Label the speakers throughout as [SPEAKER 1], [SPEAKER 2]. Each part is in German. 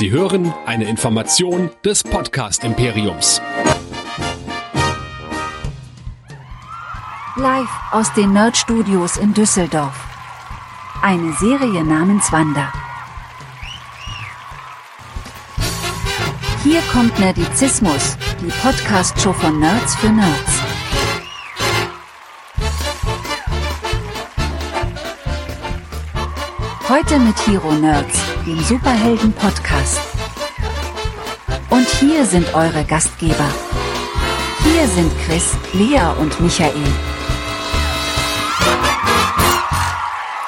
[SPEAKER 1] Sie hören eine Information des Podcast Imperiums.
[SPEAKER 2] Live aus den Nerd Studios in Düsseldorf. Eine Serie namens Wanda. Hier kommt Nerdizismus, die Podcast-Show von Nerds für Nerds. Heute mit Hero Nerds, dem Superhelden-Podcast. Und hier sind eure Gastgeber. Hier sind Chris, Lea und Michael.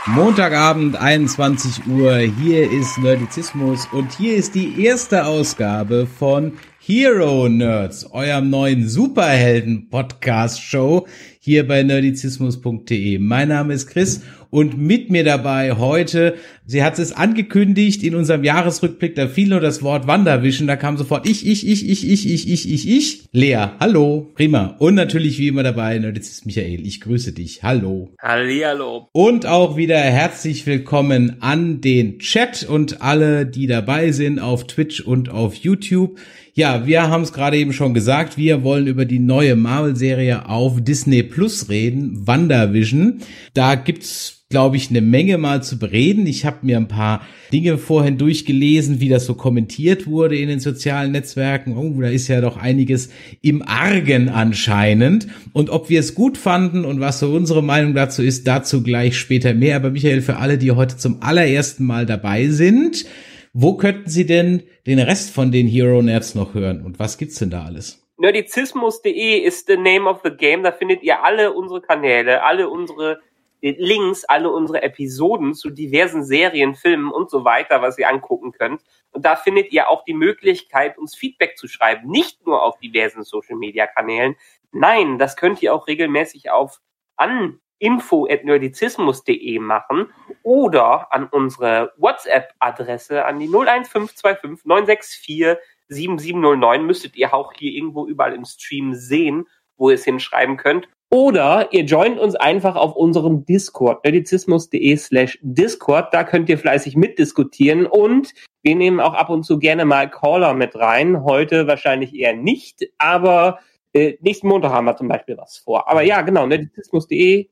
[SPEAKER 3] Montagabend, 21 Uhr, hier ist Nerdizismus und hier ist die erste Ausgabe von Hero Nerds, eurem neuen Superhelden-Podcast-Show hier bei nerdizismus.de. Mein Name ist Chris und mit mir dabei heute, sie hat es angekündigt in unserem Jahresrückblick, da fiel nur das Wort Wanderwischen, da kam sofort ich, ich, ich, ich, ich, ich, ich, ich, ich. Lea, hallo, prima. Und natürlich wie immer dabei, Nerdizist Michael, ich grüße dich, hallo.
[SPEAKER 4] Hallihallo.
[SPEAKER 3] Und auch wieder herzlich willkommen an den Chat und alle, die dabei sind auf Twitch und auf YouTube. Ja, wir haben es gerade eben schon gesagt, wir wollen über die neue Marvel-Serie auf Disney Plus reden, WandaVision. Da gibt's glaube ich, eine Menge mal zu bereden. Ich habe mir ein paar Dinge vorhin durchgelesen, wie das so kommentiert wurde in den sozialen Netzwerken. Oh, da ist ja doch einiges im Argen anscheinend. Und ob wir es gut fanden und was so unsere Meinung dazu ist, dazu gleich später mehr. Aber Michael, für alle, die heute zum allerersten Mal dabei sind, wo könnten Sie denn den Rest von den Hero Nerds noch hören? Und was gibt's denn da alles?
[SPEAKER 4] Nerdizismus.de ist the name of the game. Da findet ihr alle unsere Kanäle, alle unsere Links, alle unsere Episoden zu diversen Serien, Filmen und so weiter, was ihr angucken könnt. Und da findet ihr auch die Möglichkeit, uns Feedback zu schreiben. Nicht nur auf diversen Social Media Kanälen. Nein, das könnt ihr auch regelmäßig auf an info.nerdizismus.de machen oder an unsere WhatsApp-Adresse an die 01525 964 7709 müsstet ihr auch hier irgendwo überall im Stream sehen, wo ihr es hinschreiben könnt. Oder ihr joint uns einfach auf unserem Discord, nerdizismus.de slash Discord. Da könnt ihr fleißig mitdiskutieren und wir nehmen auch ab und zu gerne mal Caller mit rein. Heute wahrscheinlich eher nicht, aber äh, nächsten Montag haben wir zum Beispiel was vor. Aber ja, genau, nerdizismus.de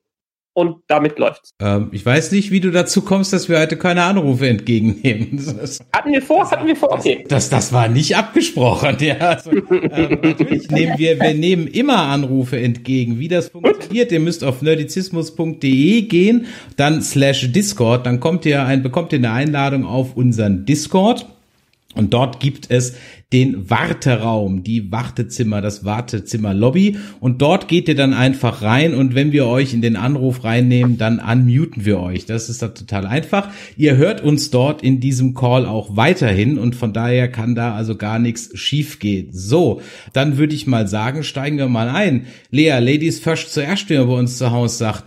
[SPEAKER 4] und damit läuft's.
[SPEAKER 3] Ähm, ich weiß nicht, wie du dazu kommst, dass wir heute keine Anrufe entgegennehmen.
[SPEAKER 4] Das, hatten wir vor, hatten wir vor,
[SPEAKER 3] okay. Das, das, war nicht abgesprochen, ja. Also, ähm, natürlich nehmen wir, wir nehmen immer Anrufe entgegen. Wie das funktioniert, ihr müsst auf nerdizismus.de gehen, dann slash Discord, dann kommt ihr ein, bekommt ihr eine Einladung auf unseren Discord. Und dort gibt es den Warteraum, die Wartezimmer, das Wartezimmer Lobby. Und dort geht ihr dann einfach rein und wenn wir euch in den Anruf reinnehmen, dann unmuten wir euch. Das ist da total einfach. Ihr hört uns dort in diesem Call auch weiterhin und von daher kann da also gar nichts schiefgehen. So, dann würde ich mal sagen, steigen wir mal ein. Lea, Ladies First zuerst, wie man bei uns zu Hause sagt.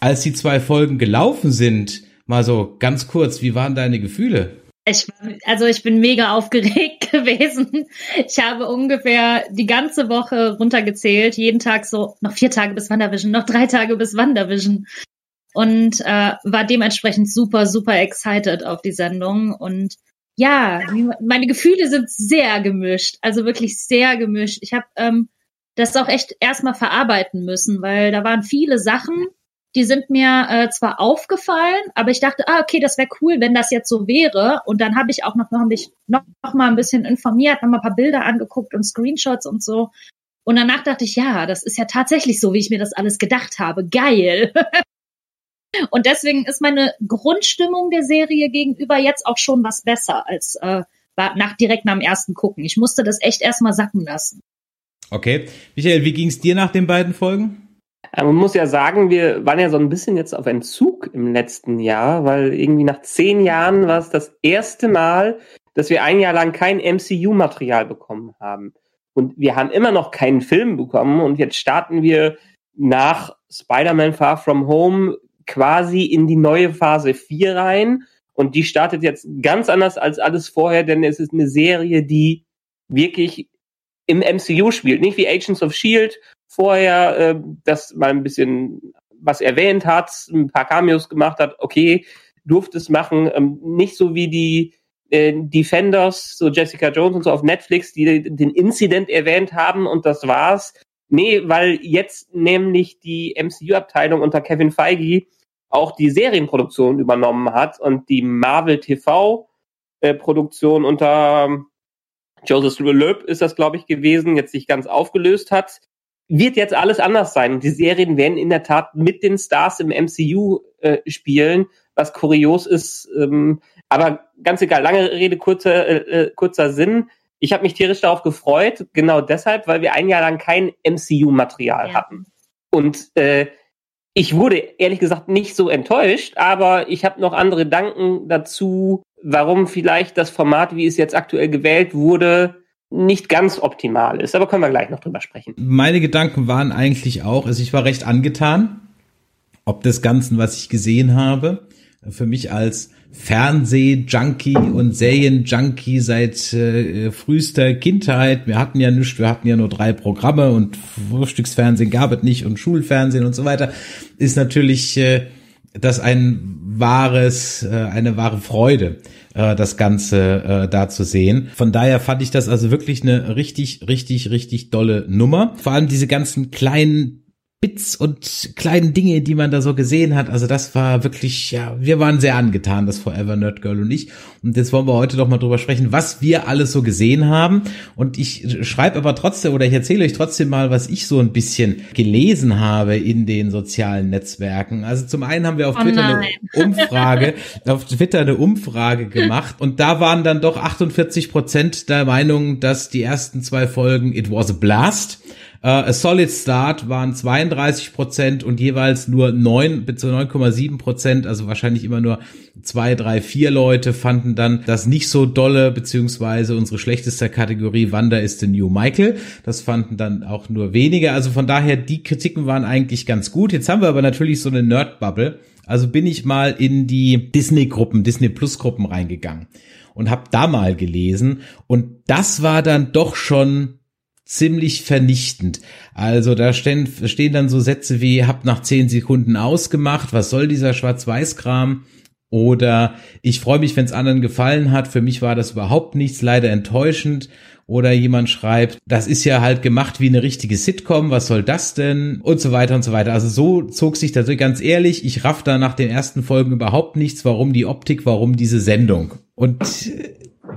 [SPEAKER 3] Als die zwei Folgen gelaufen sind, mal so ganz kurz, wie waren deine Gefühle?
[SPEAKER 5] Ich, also ich bin mega aufgeregt gewesen. Ich habe ungefähr die ganze Woche runtergezählt, jeden Tag so noch vier Tage bis Wandervision, noch drei Tage bis Wandervision und äh, war dementsprechend super, super excited auf die Sendung und ja, meine Gefühle sind sehr gemischt, also wirklich sehr gemischt. Ich habe ähm, das auch echt erstmal verarbeiten müssen, weil da waren viele Sachen, die sind mir äh, zwar aufgefallen, aber ich dachte, ah, okay, das wäre cool, wenn das jetzt so wäre. Und dann habe ich auch noch, noch, mich noch, noch mal ein bisschen informiert, noch mal ein paar Bilder angeguckt und Screenshots und so. Und danach dachte ich, ja, das ist ja tatsächlich so, wie ich mir das alles gedacht habe. Geil. und deswegen ist meine Grundstimmung der Serie gegenüber jetzt auch schon was besser als äh, nach direkt nach dem ersten gucken. Ich musste das echt erstmal sacken lassen.
[SPEAKER 3] Okay. Michael, wie ging es dir nach den beiden Folgen?
[SPEAKER 4] Äh, man muss ja sagen, wir waren ja so ein bisschen jetzt auf Entzug im letzten Jahr, weil irgendwie nach zehn Jahren war es das erste Mal, dass wir ein Jahr lang kein MCU-Material bekommen haben. Und wir haben immer noch keinen Film bekommen und jetzt starten wir nach Spider-Man Far From Home quasi in die neue Phase 4 rein. Und die startet jetzt ganz anders als alles vorher, denn es ist eine Serie, die wirklich im MCU spielt. Nicht wie Agents of Shield, vorher äh, das mal ein bisschen was erwähnt hat, ein paar Cameos gemacht hat, okay, durfte es machen, ähm, nicht so wie die äh, Defenders, so Jessica Jones und so auf Netflix, die den Incident erwähnt haben und das war's. Nee, weil jetzt nämlich die MCU-Abteilung unter Kevin Feige auch die Serienproduktion übernommen hat und die Marvel TV-Produktion äh, unter Joseph Loeb ist das, glaube ich, gewesen, jetzt sich ganz aufgelöst hat, wird jetzt alles anders sein. Und die Serien werden in der Tat mit den Stars im MCU äh, spielen, was kurios ist. Ähm, aber ganz egal, lange Rede, kurzer, äh, äh, kurzer Sinn. Ich habe mich tierisch darauf gefreut, genau deshalb, weil wir ein Jahr lang kein MCU-Material ja. hatten. Und äh, ich wurde ehrlich gesagt nicht so enttäuscht, aber ich habe noch andere Gedanken dazu, warum vielleicht das Format, wie es jetzt aktuell gewählt wurde, nicht ganz optimal ist. Aber können wir gleich noch drüber sprechen.
[SPEAKER 3] Meine Gedanken waren eigentlich auch, also ich war recht angetan, ob des Ganzen, was ich gesehen habe. Für mich als Fernseh-Junkie und Serien-Junkie seit äh, frühester Kindheit. Wir hatten ja nichts, wir hatten ja nur drei Programme und Frühstücksfernsehen gab es nicht und Schulfernsehen und so weiter. Ist natürlich äh, das ein wahres, äh, eine wahre Freude, äh, das Ganze äh, da zu sehen. Von daher fand ich das also wirklich eine richtig, richtig, richtig dolle Nummer. Vor allem diese ganzen kleinen Bits und kleinen Dinge, die man da so gesehen hat. Also das war wirklich, ja, wir waren sehr angetan, das Forever Nerd Girl und ich. Und jetzt wollen wir heute doch mal drüber sprechen, was wir alles so gesehen haben. Und ich schreibe aber trotzdem oder ich erzähle euch trotzdem mal, was ich so ein bisschen gelesen habe in den sozialen Netzwerken. Also zum einen haben wir auf oh Twitter eine Umfrage, auf Twitter eine Umfrage gemacht und da waren dann doch 48 Prozent der Meinung, dass die ersten zwei Folgen It Was a Blast Uh, a Solid Start waren 32 Prozent und jeweils nur 9 bis 9,7 Prozent, also wahrscheinlich immer nur zwei, drei, vier Leute fanden dann das nicht so dolle, beziehungsweise unsere schlechteste Kategorie Wanda ist the New Michael. Das fanden dann auch nur wenige. Also von daher, die Kritiken waren eigentlich ganz gut. Jetzt haben wir aber natürlich so eine Nerd-Bubble. Also bin ich mal in die Disney-Gruppen, Disney Plus-Gruppen reingegangen und habe da mal gelesen. Und das war dann doch schon ziemlich vernichtend. Also da stehen, stehen dann so Sätze wie, hab nach zehn Sekunden ausgemacht, was soll dieser Schwarz-Weiß-Kram? Oder ich freue mich, wenn es anderen gefallen hat. Für mich war das überhaupt nichts, leider enttäuschend. Oder jemand schreibt, das ist ja halt gemacht wie eine richtige Sitcom, was soll das denn? Und so weiter und so weiter. Also so zog sich das ganz ehrlich, ich raff da nach den ersten Folgen überhaupt nichts, warum die Optik, warum diese Sendung. Und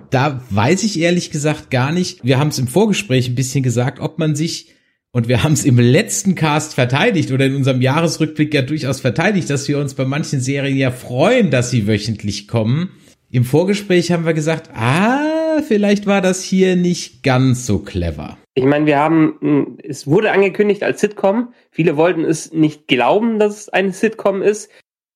[SPEAKER 3] da weiß ich ehrlich gesagt gar nicht. Wir haben es im Vorgespräch ein bisschen gesagt, ob man sich und wir haben es im letzten Cast verteidigt oder in unserem Jahresrückblick ja durchaus verteidigt, dass wir uns bei manchen Serien ja freuen, dass sie wöchentlich kommen. Im Vorgespräch haben wir gesagt, ah, vielleicht war das hier nicht ganz so clever.
[SPEAKER 4] Ich meine, wir haben, hm, es wurde angekündigt als Sitcom. Viele wollten es nicht glauben, dass es eine Sitcom ist.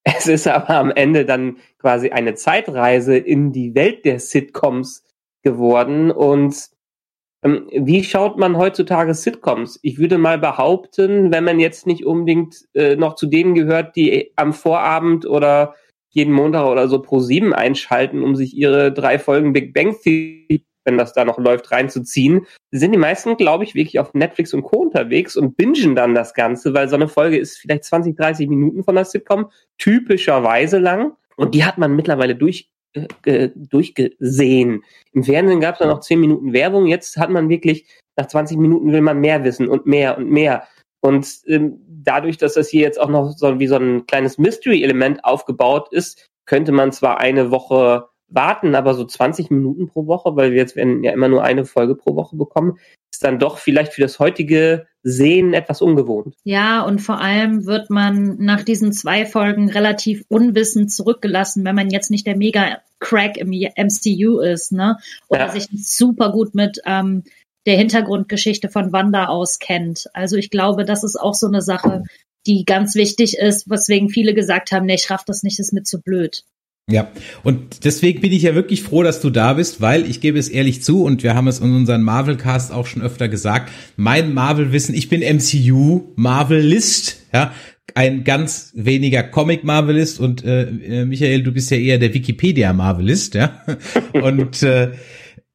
[SPEAKER 4] Es ist aber am Ende dann quasi eine Zeitreise in die Welt der Sitcoms geworden. Und ähm, wie schaut man heutzutage Sitcoms? Ich würde mal behaupten, wenn man jetzt nicht unbedingt äh, noch zu denen gehört, die am Vorabend oder jeden Montag oder so pro sieben einschalten, um sich ihre drei Folgen Big Bang Theory wenn das da noch läuft, reinzuziehen, sind die meisten, glaube ich, wirklich auf Netflix und Co. unterwegs und bingen dann das Ganze, weil so eine Folge ist vielleicht 20, 30 Minuten von der Sitcom, typischerweise lang. Und die hat man mittlerweile durch, äh, durchgesehen. Im Fernsehen gab es dann noch 10 Minuten Werbung, jetzt hat man wirklich, nach 20 Minuten will man mehr wissen und mehr und mehr. Und ähm, dadurch, dass das hier jetzt auch noch so wie so ein kleines Mystery-Element aufgebaut ist, könnte man zwar eine Woche warten, aber so 20 Minuten pro Woche, weil wir jetzt werden ja immer nur eine Folge pro Woche bekommen, ist dann doch vielleicht für das heutige Sehen etwas ungewohnt.
[SPEAKER 5] Ja, und vor allem wird man nach diesen zwei Folgen relativ unwissend zurückgelassen, wenn man jetzt nicht der Mega-Crack im MCU ist, ne? Oder ja. sich super gut mit ähm, der Hintergrundgeschichte von Wanda auskennt. Also ich glaube, das ist auch so eine Sache, die ganz wichtig ist, weswegen viele gesagt haben, nee, ich raff das nicht, ist mir zu blöd.
[SPEAKER 3] Ja, und deswegen bin ich ja wirklich froh, dass du da bist, weil ich gebe es ehrlich zu und wir haben es in unserem Marvel-Cast auch schon öfter gesagt, mein Marvel-Wissen, ich bin MCU-Marvelist, ja, ein ganz weniger Comic-Marvelist und äh, äh, Michael, du bist ja eher der Wikipedia-Marvelist, ja. Und äh,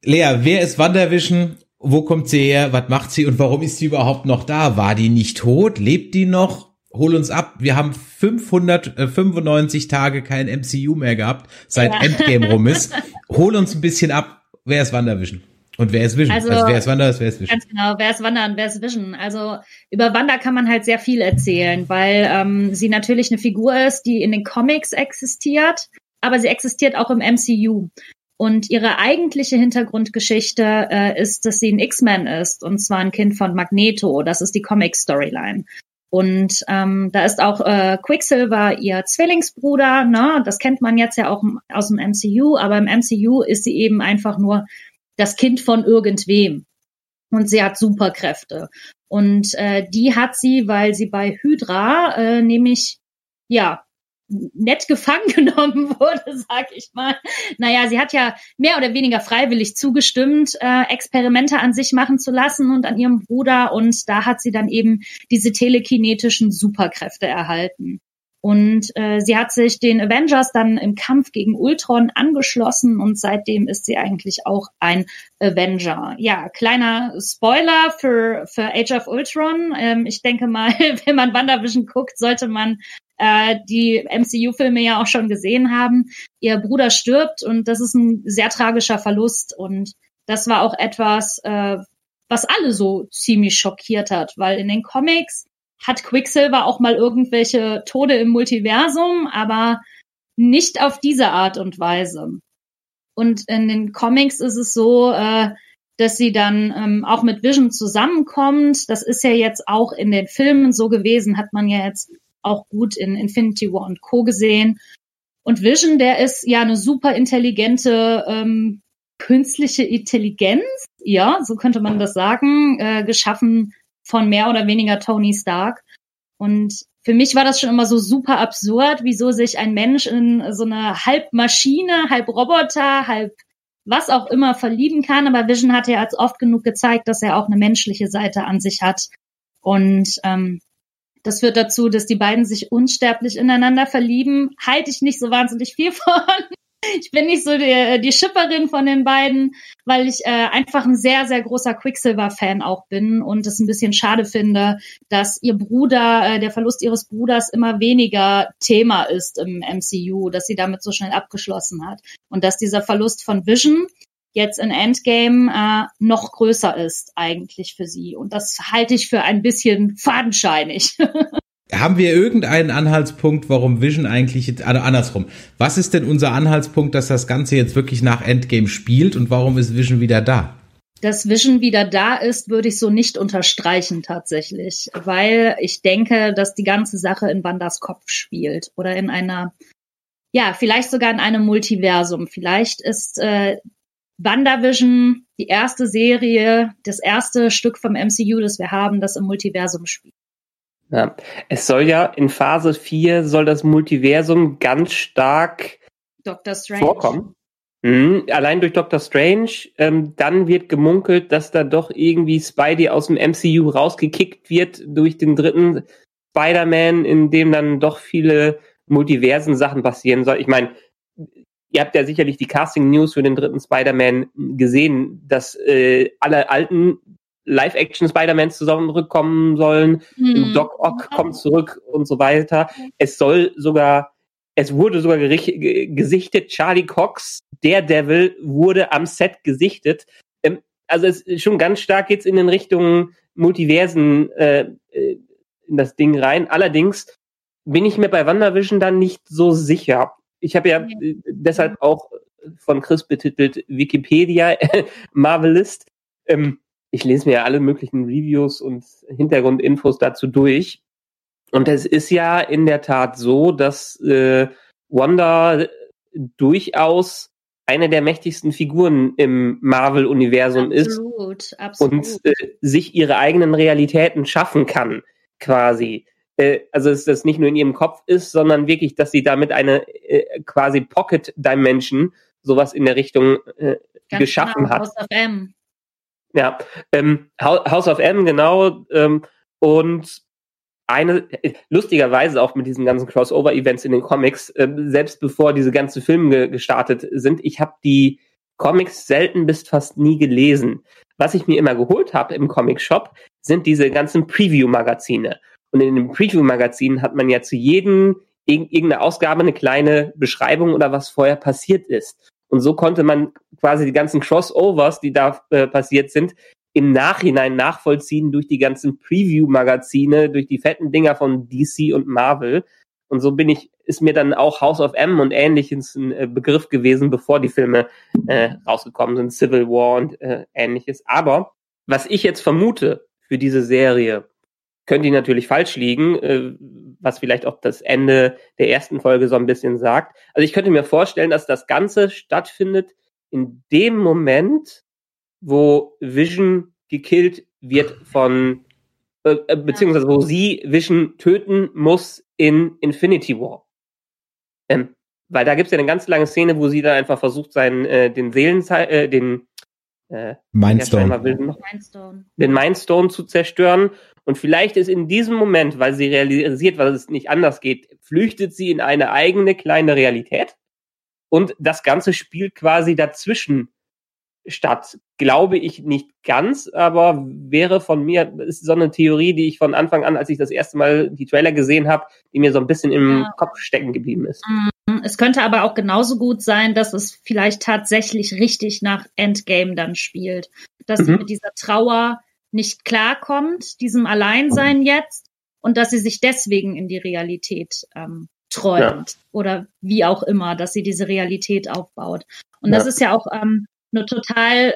[SPEAKER 3] Lea, wer ist WandaVision? Wo kommt sie her? Was macht sie und warum ist sie überhaupt noch da? War die nicht tot? Lebt die noch? Hol uns ab. Wir haben 595 Tage kein MCU mehr gehabt, seit
[SPEAKER 5] Ja.
[SPEAKER 3] Endgame rum ist. Hol uns ein bisschen ab. Wer ist WandaVision? Und wer ist Vision?
[SPEAKER 5] Also-
[SPEAKER 3] Also, wer ist Wanda, wer ist Vision?
[SPEAKER 5] Ganz genau, wer ist Wanda und wer ist Vision? Also über Wanda kann man halt sehr viel erzählen, weil ähm, sie natürlich eine Figur ist, die in den Comics existiert, aber sie existiert auch im MCU. Und ihre eigentliche Hintergrundgeschichte äh, ist, dass sie ein X-Men ist, und zwar ein Kind von Magneto. Das ist die Comic-Storyline. Und ähm, da ist auch äh, Quicksilver ihr Zwillingsbruder, ne? Das kennt man jetzt ja auch aus dem MCU, aber im MCU ist sie eben einfach nur das Kind von irgendwem. Und sie hat Superkräfte. Und äh, die hat sie, weil sie bei Hydra äh, nämlich ja nett gefangen genommen wurde, sag ich mal. Naja, sie hat ja mehr oder weniger freiwillig zugestimmt, äh, Experimente an sich machen zu lassen und an ihrem Bruder. Und da hat sie dann eben diese telekinetischen Superkräfte erhalten. Und äh, sie hat sich den Avengers dann im Kampf gegen Ultron angeschlossen und seitdem ist sie eigentlich auch ein Avenger. Ja, kleiner Spoiler für, für Age of Ultron. Ähm, ich denke mal, wenn man WandaVision guckt, sollte man äh, die MCU-Filme ja auch schon gesehen haben. Ihr Bruder stirbt und das ist ein sehr tragischer Verlust und das war auch etwas, äh, was alle so ziemlich schockiert hat, weil in den Comics hat Quicksilver auch mal irgendwelche Tode im Multiversum, aber nicht auf diese Art und Weise. Und in den Comics ist es so, äh, dass sie dann ähm, auch mit Vision zusammenkommt. Das ist ja jetzt auch in den Filmen so gewesen, hat man ja jetzt auch gut in Infinity War und Co. gesehen. Und Vision, der ist ja eine super intelligente ähm, künstliche Intelligenz, ja, so könnte man das sagen, äh, geschaffen von mehr oder weniger Tony Stark. Und für mich war das schon immer so super absurd, wieso sich ein Mensch in so eine halb Maschine, halb Roboter, halb was auch immer verlieben kann. Aber Vision hat ja als oft genug gezeigt, dass er auch eine menschliche Seite an sich hat. Und ähm, das führt dazu, dass die beiden sich unsterblich ineinander verlieben. Halte ich nicht so wahnsinnig viel von. Ich bin nicht so die, die Schipperin von den beiden, weil ich äh, einfach ein sehr, sehr großer Quicksilver-Fan auch bin und es ein bisschen schade finde, dass ihr Bruder, äh, der Verlust ihres Bruders immer weniger Thema ist im MCU, dass sie damit so schnell abgeschlossen hat. Und dass dieser Verlust von Vision jetzt in Endgame äh, noch größer ist eigentlich für sie. Und das halte ich für ein bisschen fadenscheinig.
[SPEAKER 3] Haben wir irgendeinen Anhaltspunkt, warum Vision eigentlich, jetzt- also andersrum, was ist denn unser Anhaltspunkt, dass das Ganze jetzt wirklich nach Endgame spielt und warum ist Vision wieder da?
[SPEAKER 5] dass Vision wieder da ist, würde ich so nicht unterstreichen tatsächlich, weil ich denke, dass die ganze Sache in Wandas Kopf spielt oder in einer, ja, vielleicht sogar in einem Multiversum. Vielleicht ist äh, WandaVision die erste Serie, das erste Stück vom MCU, das wir haben, das im Multiversum spielt.
[SPEAKER 4] Ja. Es soll ja in Phase 4 soll das Multiversum ganz stark
[SPEAKER 5] Doctor Strange.
[SPEAKER 4] vorkommen. Mhm. Allein durch Doctor Strange. Ähm, dann wird gemunkelt, dass da doch irgendwie Spidey aus dem MCU rausgekickt wird durch den dritten Spider-Man, in dem dann doch viele multiversen Sachen passieren soll. Ich meine, ihr habt ja sicherlich die Casting-News für den dritten Spider-Man gesehen, dass äh, alle alten Live-Action Spider-Mans zurückkommen sollen.
[SPEAKER 5] Hm.
[SPEAKER 4] Doc Ock kommt zurück und so weiter. Es soll sogar, es wurde sogar gesichtet, Charlie Cox, Daredevil, wurde am Set gesichtet. Ähm, also es ist schon ganz stark jetzt in den Richtungen Multiversen äh, äh, in das Ding rein. Allerdings bin ich mir bei WandaVision dann nicht so sicher. Ich habe ja äh, deshalb auch von Chris betitelt Wikipedia Marvelist. Ähm, ich lese mir ja alle möglichen Reviews und Hintergrundinfos dazu durch. Und es ist ja in der Tat so, dass äh, Wanda durchaus eine der mächtigsten Figuren im Marvel-Universum ist
[SPEAKER 5] Absolut, absolut.
[SPEAKER 4] und äh, sich ihre eigenen Realitäten schaffen kann, quasi. Äh, also dass das nicht nur in ihrem Kopf ist, sondern wirklich, dass sie damit eine äh, quasi Pocket Dimension, sowas in der Richtung äh,
[SPEAKER 5] Ganz
[SPEAKER 4] geschaffen
[SPEAKER 5] genau,
[SPEAKER 4] hat.
[SPEAKER 5] House of M.
[SPEAKER 4] Ja, ähm, House of M, genau. Ähm, und eine, äh, lustigerweise auch mit diesen ganzen Crossover-Events in den Comics, ähm, selbst bevor diese ganzen Filme ge gestartet sind, ich habe die Comics selten bis fast nie gelesen. Was ich mir immer geholt habe im Comic-Shop, sind diese ganzen Preview-Magazine. Und in dem Preview-Magazin hat man ja zu jedem irgendeine Ausgabe eine kleine Beschreibung oder was vorher passiert ist. Und so konnte man quasi die ganzen Crossovers, die da äh, passiert sind, im Nachhinein nachvollziehen durch die ganzen Preview-Magazine, durch die fetten Dinger von DC und Marvel. Und so bin ich, ist mir dann auch House of M und ähnliches ein äh, Begriff gewesen, bevor die Filme äh, rausgekommen sind, Civil War und äh, ähnliches. Aber was ich jetzt vermute für diese Serie, könnte ich natürlich falsch liegen, äh, was vielleicht auch das Ende der ersten Folge so ein bisschen sagt. Also ich könnte mir vorstellen, dass das Ganze stattfindet in dem Moment, wo Vision gekillt wird von, äh, äh, beziehungsweise wo sie Vision töten muss in Infinity War. Ähm, weil da gibt's ja eine ganz lange Szene, wo sie dann einfach versucht, seinen, äh, den Seelen, äh, den
[SPEAKER 3] äh. Mindstone.
[SPEAKER 4] den Mindstone zu zerstören. Und vielleicht ist in diesem Moment, weil sie realisiert, weil es nicht anders geht, flüchtet sie in eine eigene kleine Realität. Und das Ganze spielt quasi dazwischen statt. Glaube ich nicht ganz, aber wäre von mir, ist so eine Theorie, die ich von Anfang an, als ich das erste Mal die Trailer gesehen habe, die mir so ein bisschen im ja. Kopf stecken geblieben ist.
[SPEAKER 5] Mhm. Es könnte aber auch genauso gut sein, dass es vielleicht tatsächlich richtig nach Endgame dann spielt. Dass mhm. sie mit dieser Trauer nicht klarkommt, diesem Alleinsein jetzt, und dass sie sich deswegen in die Realität ähm, träumt ja. oder wie auch immer, dass sie diese Realität aufbaut. Und ja. das ist ja auch ähm, eine total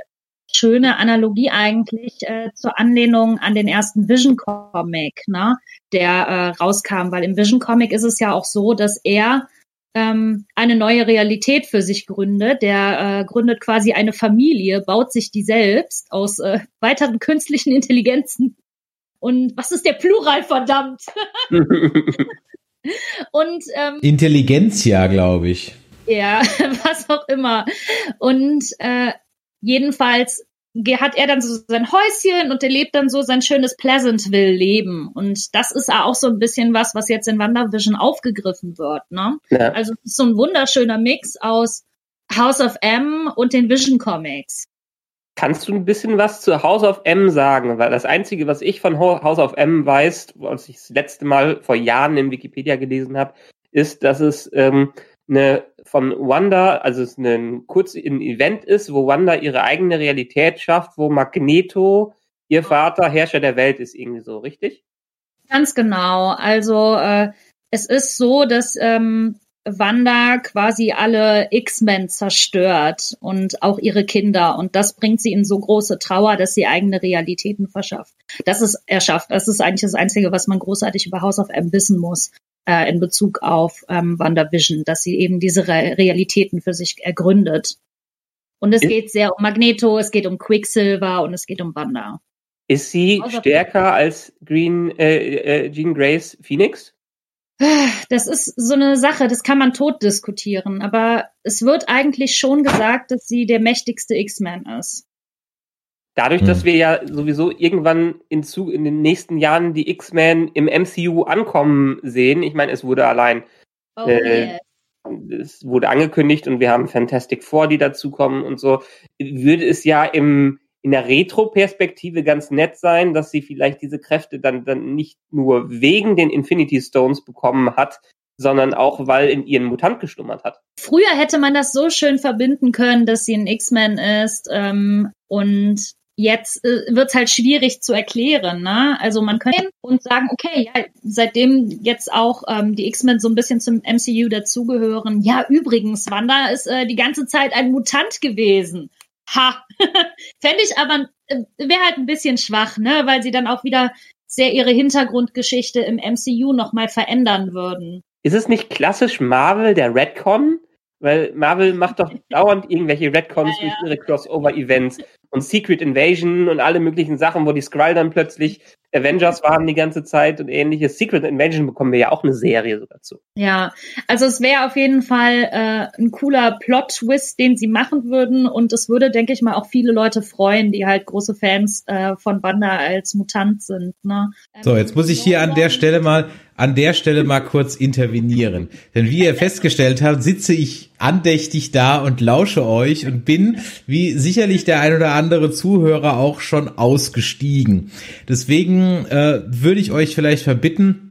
[SPEAKER 5] schöne Analogie eigentlich äh, zur Anlehnung an den ersten Vision Comic, ne, der äh, rauskam, weil im Vision Comic ist es ja auch so, dass er ähm, eine neue Realität für sich gründet. Der äh, gründet quasi eine Familie, baut sich die selbst aus äh, weiteren künstlichen Intelligenzen. Und was ist der Plural, verdammt? Und ähm,
[SPEAKER 3] Intelligenzia, glaube ich.
[SPEAKER 5] Ja, was auch immer. Und äh, jedenfalls hat er dann so sein Häuschen und er lebt dann so sein schönes Pleasantville-Leben. Und das ist auch so ein bisschen was, was jetzt in WandaVision aufgegriffen wird. Ne? Ja. Also es ist so ein wunderschöner Mix aus House of M und den Vision Comics.
[SPEAKER 4] Kannst du ein bisschen was zu House of M sagen? Weil das Einzige, was ich von House of M weiß, als ich das letzte Mal vor Jahren in Wikipedia gelesen habe, ist, dass es ähm, eine von Wanda, also es ein kurz ein Event ist, wo Wanda ihre eigene Realität schafft, wo Magneto ihr Vater Herrscher der Welt ist, irgendwie so, richtig?
[SPEAKER 5] Ganz genau. Also äh, es ist so, dass ähm, Wanda quasi alle X-Men zerstört und auch ihre Kinder. Und das bringt sie in so große Trauer, dass sie eigene Realitäten verschafft. Das ist erschafft. Das ist eigentlich das Einzige, was man großartig über House of M wissen muss äh, in Bezug auf ähm, WandaVision, dass sie eben diese Re Realitäten für sich ergründet. Und es geht sehr um Magneto, es geht um Quicksilver und es geht um Wanda.
[SPEAKER 4] Ist sie stärker als Green äh, äh, Jean Grace Phoenix?
[SPEAKER 5] Das ist so eine Sache, das kann man tot diskutieren, aber es wird eigentlich schon gesagt, dass sie der mächtigste X-Men ist.
[SPEAKER 4] Dadurch, hm. dass wir ja sowieso irgendwann in, zu, in den nächsten Jahren die X-Men im MCU ankommen sehen, ich meine, es wurde allein, oh, äh, yes. es wurde angekündigt und wir haben Fantastic Four, die dazukommen und so, würde es ja im, in der Retro-Perspektive ganz nett sein, dass sie vielleicht diese Kräfte dann, dann nicht nur wegen den Infinity Stones bekommen hat, sondern auch, weil in ihren Mutant gestummert hat.
[SPEAKER 5] Früher hätte man das so schön verbinden können, dass sie ein X-Men ist ähm, und jetzt äh, wird's halt schwierig zu erklären. Ne? Also man könnte und sagen, okay, ja, seitdem jetzt auch ähm, die X-Men so ein bisschen zum MCU dazugehören, ja, übrigens, Wanda ist äh, die ganze Zeit ein Mutant gewesen. Ha! Fände ich aber, äh, wäre halt ein bisschen schwach, ne? weil sie dann auch wieder sehr ihre Hintergrundgeschichte im MCU nochmal verändern würden.
[SPEAKER 4] Ist es nicht klassisch Marvel, der Redcon? Weil Marvel macht doch dauernd irgendwelche Redcons ja, ja. durch ihre Crossover-Events und Secret Invasion und alle möglichen Sachen, wo die Skrull dann plötzlich Avengers waren die ganze Zeit und ähnliches. Secret Invasion bekommen wir ja auch eine Serie so dazu.
[SPEAKER 5] Ja, also es wäre auf jeden Fall äh, ein cooler Plot-Twist, den sie machen würden und es würde, denke ich mal, auch viele Leute freuen, die halt große Fans äh, von Wanda als Mutant sind. Ne?
[SPEAKER 3] So, jetzt muss ich hier an der Stelle mal an der Stelle mal kurz intervenieren. Denn wie ihr festgestellt habt, sitze ich andächtig da und lausche euch und bin, wie sicherlich der ein oder andere Zuhörer auch schon ausgestiegen. Deswegen äh, würde ich euch vielleicht verbitten,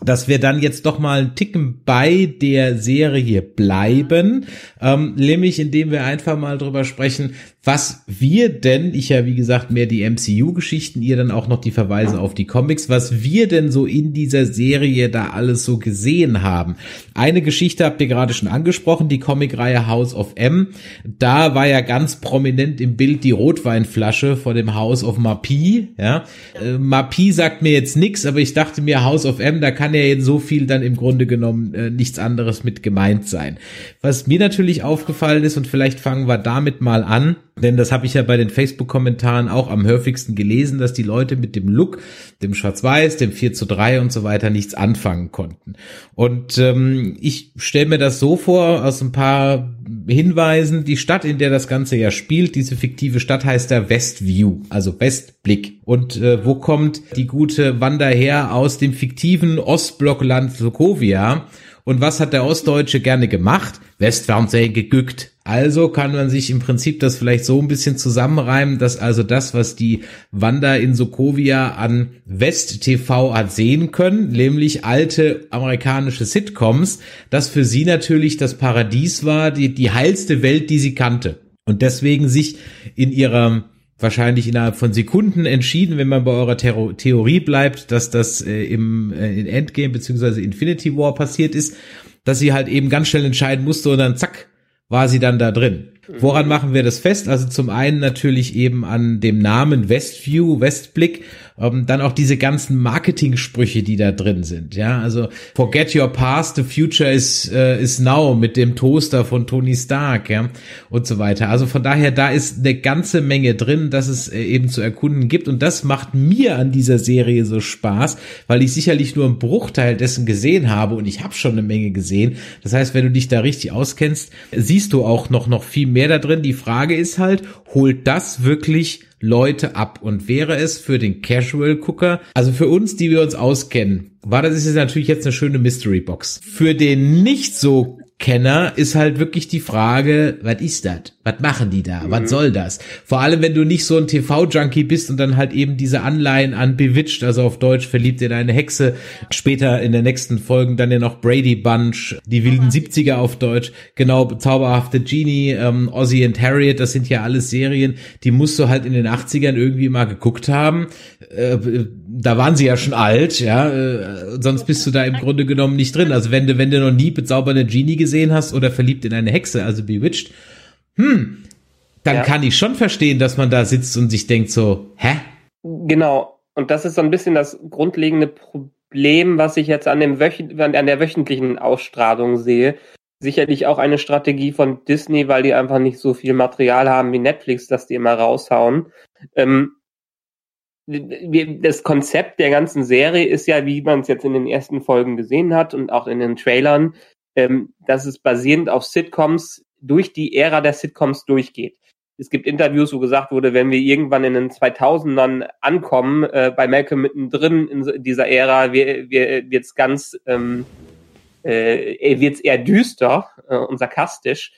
[SPEAKER 3] dass wir dann jetzt doch mal einen Ticken bei der Serie bleiben, ähm, nämlich indem wir einfach mal drüber sprechen, was wir denn, ich ja wie gesagt mehr die MCU-Geschichten, ihr dann auch noch die Verweise auf die Comics, was wir denn so in dieser Serie da alles so gesehen haben. Eine Geschichte habt ihr gerade schon angesprochen, die Comicreihe House of M. Da war ja ganz prominent im Bild die Rotweinflasche vor dem House of Mapi. Ja, äh, Mapi sagt mir jetzt nichts, aber ich dachte mir House of M, da kann ja jetzt so viel dann im Grunde genommen äh, nichts anderes mit gemeint sein. Was mir natürlich aufgefallen ist und vielleicht fangen wir damit mal an denn das habe ich ja bei den Facebook-Kommentaren auch am häufigsten gelesen, dass die Leute mit dem Look, dem Schwarz-Weiß, dem 4 zu 3 und so weiter nichts anfangen konnten. Und ähm, ich stelle mir das so vor, aus ein paar Hinweisen, die Stadt, in der das Ganze ja spielt, diese fiktive Stadt heißt da Westview, also Westblick. Und äh, wo kommt die gute Wanda her? Aus dem fiktiven Ostblockland Sokovia. Und was hat der Ostdeutsche gerne gemacht? Westfernsehen gegückt. Also kann man sich im Prinzip das vielleicht so ein bisschen zusammenreimen, dass also das, was die Wanda in Sokovia an West TV hat sehen können, nämlich alte amerikanische Sitcoms, das für sie natürlich das Paradies war, die, die heilste Welt, die sie kannte. Und deswegen sich in ihrer wahrscheinlich innerhalb von Sekunden entschieden, wenn man bei eurer Terror Theorie bleibt, dass das äh, im äh, in Endgame beziehungsweise Infinity War passiert ist, dass sie halt eben ganz schnell entscheiden musste und dann zack war sie dann da drin. Woran machen wir das fest? Also zum einen natürlich eben an dem Namen Westview, Westblick ähm, dann auch diese ganzen Marketing-Sprüche, die da drin sind. Ja, also forget your past, the future is, uh, is now mit dem Toaster von Tony Stark, ja, und so weiter. Also von daher, da ist eine ganze Menge drin, dass es äh, eben zu erkunden gibt. Und das macht mir an dieser Serie so Spaß, weil ich sicherlich nur einen Bruchteil dessen gesehen habe und ich habe schon eine Menge gesehen. Das heißt, wenn du dich da richtig auskennst, siehst du auch noch, noch viel mehr da drin. Die Frage ist halt, holt das wirklich Leute ab. Und wäre es für den Casual Gucker, also für uns, die wir uns auskennen, war das ist natürlich jetzt eine schöne Mystery Box. Für den nicht so Kenner ist halt wirklich die Frage, was ist das? Was machen die da? Mhm. Was soll das? Vor allem, wenn du nicht so ein TV-Junkie bist und dann halt eben diese Anleihen an Bewitched, also auf Deutsch verliebt in eine Hexe, später in der nächsten Folgen dann ja noch Brady Bunch, die wilden 70er auf Deutsch, genau, zauberhafte Genie, ähm, Ozzy and Harriet, das sind ja alles Serien, die musst du halt in den 80ern irgendwie mal geguckt haben. Äh, da waren sie ja schon alt, ja, äh, sonst bist du da im Grunde genommen nicht drin. Also wenn du, wenn du noch nie bezaubernde Genie gesehen hast oder verliebt in eine Hexe, also Bewitched, hm, dann ja. kann ich schon verstehen, dass man da sitzt und sich denkt so, hä?
[SPEAKER 4] Genau. Und das ist so ein bisschen das grundlegende Problem, was ich jetzt an, dem Wöch an der wöchentlichen Ausstrahlung sehe. Sicherlich auch eine Strategie von Disney, weil die einfach nicht so viel Material haben wie Netflix, dass die immer raushauen. Ähm, das Konzept der ganzen Serie ist ja, wie man es jetzt in den ersten Folgen gesehen hat und auch in den Trailern, ähm, dass es basierend auf Sitcoms durch die Ära der Sitcoms durchgeht. Es gibt Interviews, wo gesagt wurde, wenn wir irgendwann in den 2000ern ankommen, äh, bei Malcolm mittendrin in dieser Ära, wir, wir, wird's ganz, ähm, äh, wird's eher düster äh, und sarkastisch.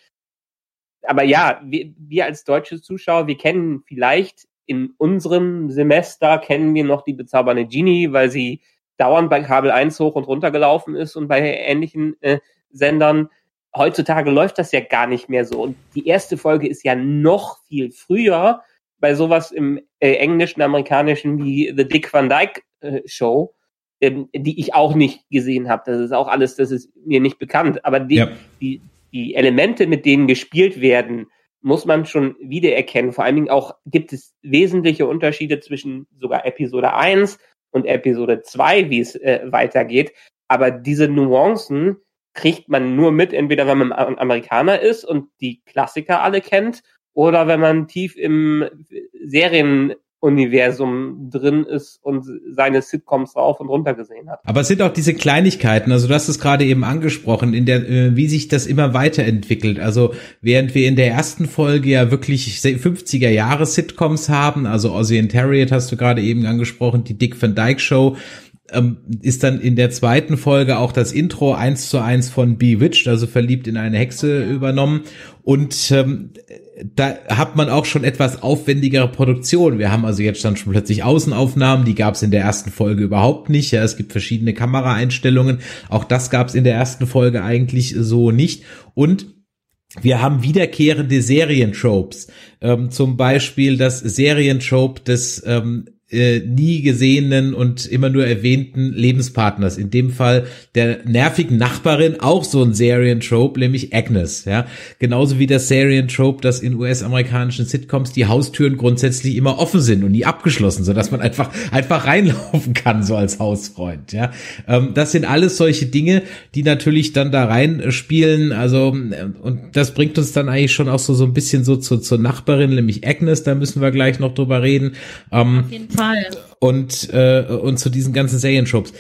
[SPEAKER 4] Aber ja, wir, wir als deutsche Zuschauer, wir kennen vielleicht in unserem Semester kennen wir noch die bezaubernde Genie, weil sie dauernd bei Kabel 1 hoch und runter gelaufen ist und bei ähnlichen äh, Sendern. Heutzutage läuft das ja gar nicht mehr so. Und die erste Folge ist ja noch viel früher bei sowas im äh, englischen, amerikanischen wie The Dick Van Dyke äh, Show, ähm, die ich auch nicht gesehen habe. Das ist auch alles, das ist mir nicht bekannt. Aber die, ja. die, die Elemente, mit denen gespielt werden, muss man schon wiedererkennen. Vor allen Dingen auch gibt es wesentliche Unterschiede zwischen sogar Episode 1 und Episode 2, wie es äh, weitergeht. Aber diese Nuancen kriegt man nur mit, entweder wenn man Amerikaner ist und die Klassiker alle kennt, oder wenn man tief im Serien Universum drin ist und seine Sitcoms rauf und runter gesehen hat.
[SPEAKER 3] Aber es sind auch diese Kleinigkeiten, also du hast es gerade eben angesprochen, in der, äh, wie sich das immer weiterentwickelt. Also während wir in der ersten Folge ja wirklich 50er Jahre Sitcoms haben, also Ozzy and Harriet hast du gerade eben angesprochen, die Dick Van Dyke Show, ähm, ist dann in der zweiten Folge auch das Intro eins zu eins von Bewitched, also verliebt in eine Hexe übernommen. Und ähm, da hat man auch schon etwas aufwendigere Produktion. Wir haben also jetzt dann schon plötzlich Außenaufnahmen, die gab es in der ersten Folge überhaupt nicht. Ja, es gibt verschiedene Kameraeinstellungen. Auch das gab es in der ersten Folge eigentlich so nicht. Und wir haben wiederkehrende Serientropes. Ähm, zum Beispiel das Serientrope des ähm, äh, nie gesehenen und immer nur erwähnten Lebenspartners. In dem Fall der nervigen Nachbarin, auch so ein Serientrope, nämlich Agnes. Ja, genauso wie das Serientrope, dass in US-amerikanischen Sitcoms die Haustüren grundsätzlich immer offen sind und nie abgeschlossen, so dass man einfach einfach reinlaufen kann so als Hausfreund. Ja, ähm, das sind alles solche Dinge, die natürlich dann da reinspielen. Also und das bringt uns dann eigentlich schon auch so so ein bisschen so zu, zur Nachbarin, nämlich Agnes. Da müssen wir gleich noch drüber reden.
[SPEAKER 5] Ähm, Fall.
[SPEAKER 3] Und, äh, und zu diesen ganzen Serientropes.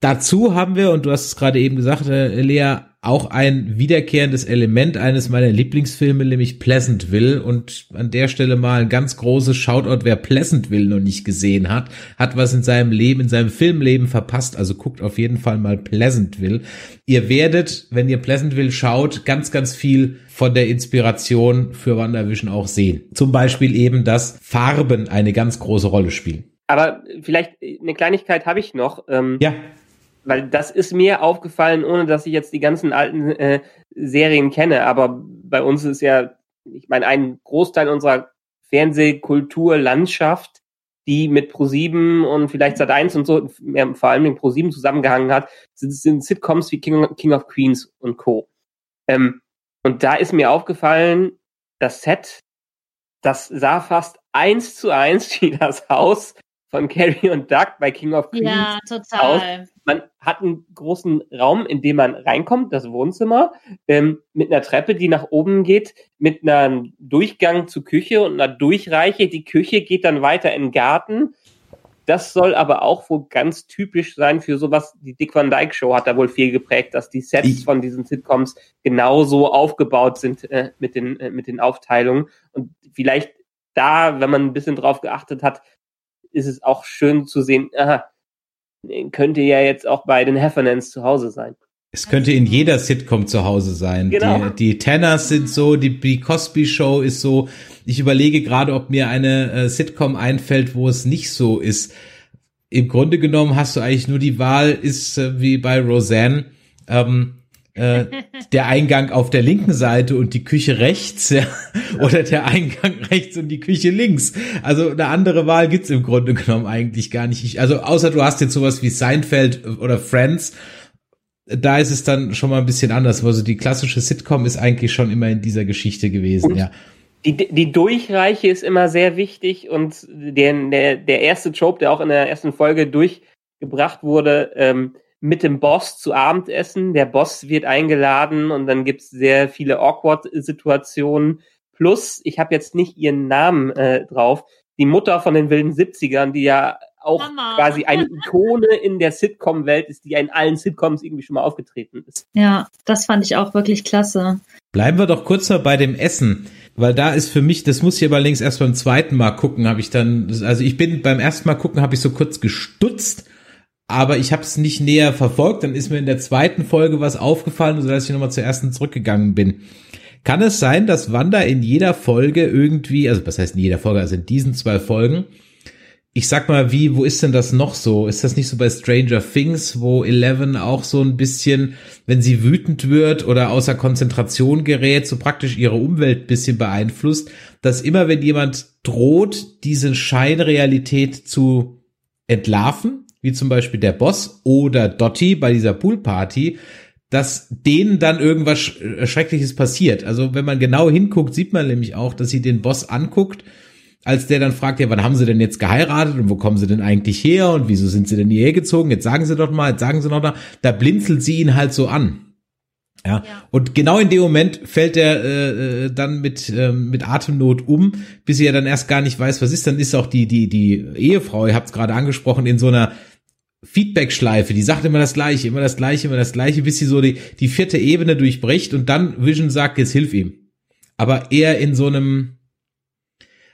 [SPEAKER 3] Dazu haben wir, und du hast es gerade eben gesagt, äh, Lea, auch ein wiederkehrendes Element eines meiner Lieblingsfilme, nämlich Pleasantville. Und an der Stelle mal ein ganz großes Shoutout, wer Pleasantville noch nicht gesehen hat, hat was in seinem Leben, in seinem Filmleben verpasst. Also guckt auf jeden Fall mal Pleasantville. Ihr werdet, wenn ihr Pleasantville schaut, ganz, ganz viel von der Inspiration für WandaVision auch sehen. Zum Beispiel eben, dass Farben eine ganz große Rolle spielen.
[SPEAKER 4] Aber vielleicht eine Kleinigkeit habe ich noch.
[SPEAKER 3] Ähm, ja
[SPEAKER 4] weil das ist mir aufgefallen, ohne dass ich jetzt die ganzen alten äh, Serien kenne. Aber bei uns ist ja, ich meine, ein Großteil unserer Fernsehkulturlandschaft, die mit Pro7 und vielleicht Sat1 und so, ja, vor allem mit Pro7 zusammengehangen hat, sind, sind Sitcoms wie King, King of Queens und Co. Ähm, und da ist mir aufgefallen, das Set, das sah fast eins zu eins wie das Haus von Carrie und Doug bei King of Queens
[SPEAKER 5] ja, total.
[SPEAKER 4] aus. Man hat einen großen Raum, in dem man reinkommt, das Wohnzimmer, ähm, mit einer Treppe, die nach oben geht, mit einem Durchgang zur Küche und einer Durchreiche. Die Küche geht dann weiter in den Garten. Das soll aber auch wohl ganz typisch sein für sowas. Die Dick Van Dyke Show hat da wohl viel geprägt, dass die Sets ich von diesen Sitcoms genauso aufgebaut sind äh, mit den äh, mit den Aufteilungen und vielleicht da, wenn man ein bisschen drauf geachtet hat, ist es auch schön zu sehen, aha, könnte ja jetzt auch bei den Heffernans zu Hause sein.
[SPEAKER 3] Es könnte in jeder Sitcom zu Hause sein. Genau. Die, die Tanners sind so, die, die Cosby Show ist so. Ich überlege gerade, ob mir eine äh, Sitcom einfällt, wo es nicht so ist. Im Grunde genommen hast du eigentlich nur die Wahl, ist äh, wie bei Roseanne. Ähm, äh, der Eingang auf der linken Seite und die Küche rechts, ja, oder der Eingang rechts und die Küche links. Also eine andere Wahl gibt's im Grunde genommen eigentlich gar nicht. Also außer du hast jetzt sowas wie Seinfeld oder Friends, da ist es dann schon mal ein bisschen anders. Also die klassische Sitcom ist eigentlich schon immer in dieser Geschichte gewesen, und ja.
[SPEAKER 4] Die, die Durchreiche ist immer sehr wichtig und der, der, der erste Trope, der auch in der ersten Folge durchgebracht wurde, ähm, mit dem Boss zu Abendessen. Der Boss wird eingeladen und dann gibt's sehr viele Awkward-Situationen. Plus, ich habe jetzt nicht ihren Namen äh, drauf, die Mutter von den wilden 70ern, die ja auch Mama. quasi eine Ikone in der Sitcom-Welt ist, die ja in allen Sitcoms irgendwie schon mal aufgetreten ist.
[SPEAKER 5] Ja, das fand ich auch wirklich klasse.
[SPEAKER 3] Bleiben wir doch kurz mal bei dem Essen, weil da ist für mich, das muss ich aber links erst beim zweiten Mal gucken, habe ich dann, also ich bin beim ersten Mal gucken, habe ich so kurz gestutzt aber ich habe es nicht näher verfolgt. Dann ist mir in der zweiten Folge was aufgefallen, sodass ich nochmal zur ersten zurückgegangen bin. Kann es sein, dass Wanda in jeder Folge irgendwie, also was heißt in jeder Folge, also in diesen zwei Folgen, ich sag mal, wie, wo ist denn das noch so? Ist das nicht so bei Stranger Things, wo Eleven auch so ein bisschen, wenn sie wütend wird oder außer Konzentration gerät, so praktisch ihre Umwelt bisschen beeinflusst, dass immer wenn jemand droht, diese Scheinrealität zu entlarven, wie zum Beispiel der Boss oder Dotti bei dieser Poolparty, dass denen dann irgendwas äh, Schreckliches passiert. Also wenn man genau hinguckt, sieht man nämlich auch, dass sie den Boss anguckt, als der dann fragt, ja, wann haben sie denn jetzt geheiratet und wo kommen sie denn eigentlich her und wieso sind sie denn hierher gezogen? Jetzt sagen sie doch mal, jetzt sagen sie noch mal, da blinzelt sie ihn halt so an. Ja. ja. Und genau in dem Moment fällt er äh, äh, dann mit äh, mit Atemnot um, bis er dann erst gar nicht weiß, was ist. Dann ist auch die die die Ehefrau, ihr habt es gerade angesprochen, in so einer Feedback-Schleife. Die sagt immer das Gleiche, immer das Gleiche, immer das Gleiche, bis sie so die die vierte Ebene durchbricht und dann Vision sagt, jetzt hilf ihm. Aber eher in so einem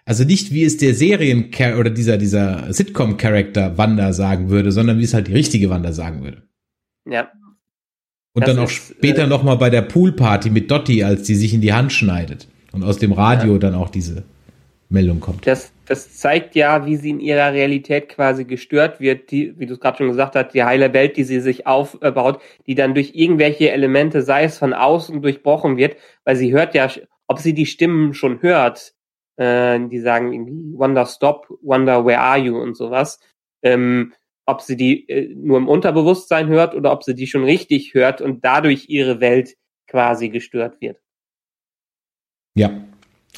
[SPEAKER 3] Also nicht, wie es der Serien- oder dieser, dieser Sitcom-Charakter Wanda sagen würde, sondern wie es halt die richtige Wanda sagen würde.
[SPEAKER 4] Ja.
[SPEAKER 3] Und
[SPEAKER 4] Das
[SPEAKER 3] dann auch
[SPEAKER 4] ist,
[SPEAKER 3] später
[SPEAKER 4] äh,
[SPEAKER 3] nochmal bei der Poolparty mit Dottie, als die sich in die Hand schneidet. Und aus dem Radio dann auch diese Meldung kommt.
[SPEAKER 4] Das, das zeigt ja, wie sie in ihrer Realität quasi gestört wird, die, wie du es gerade schon gesagt hast, die heile Welt, die sie sich aufbaut, die dann durch irgendwelche Elemente, sei es von außen, durchbrochen wird, weil sie hört ja, ob sie die Stimmen schon hört, äh, die sagen irgendwie Wonder Stop, Wonder Where Are You und sowas, ähm, ob sie die äh, nur im Unterbewusstsein hört oder ob sie die schon richtig hört und dadurch ihre Welt quasi gestört wird.
[SPEAKER 3] Ja,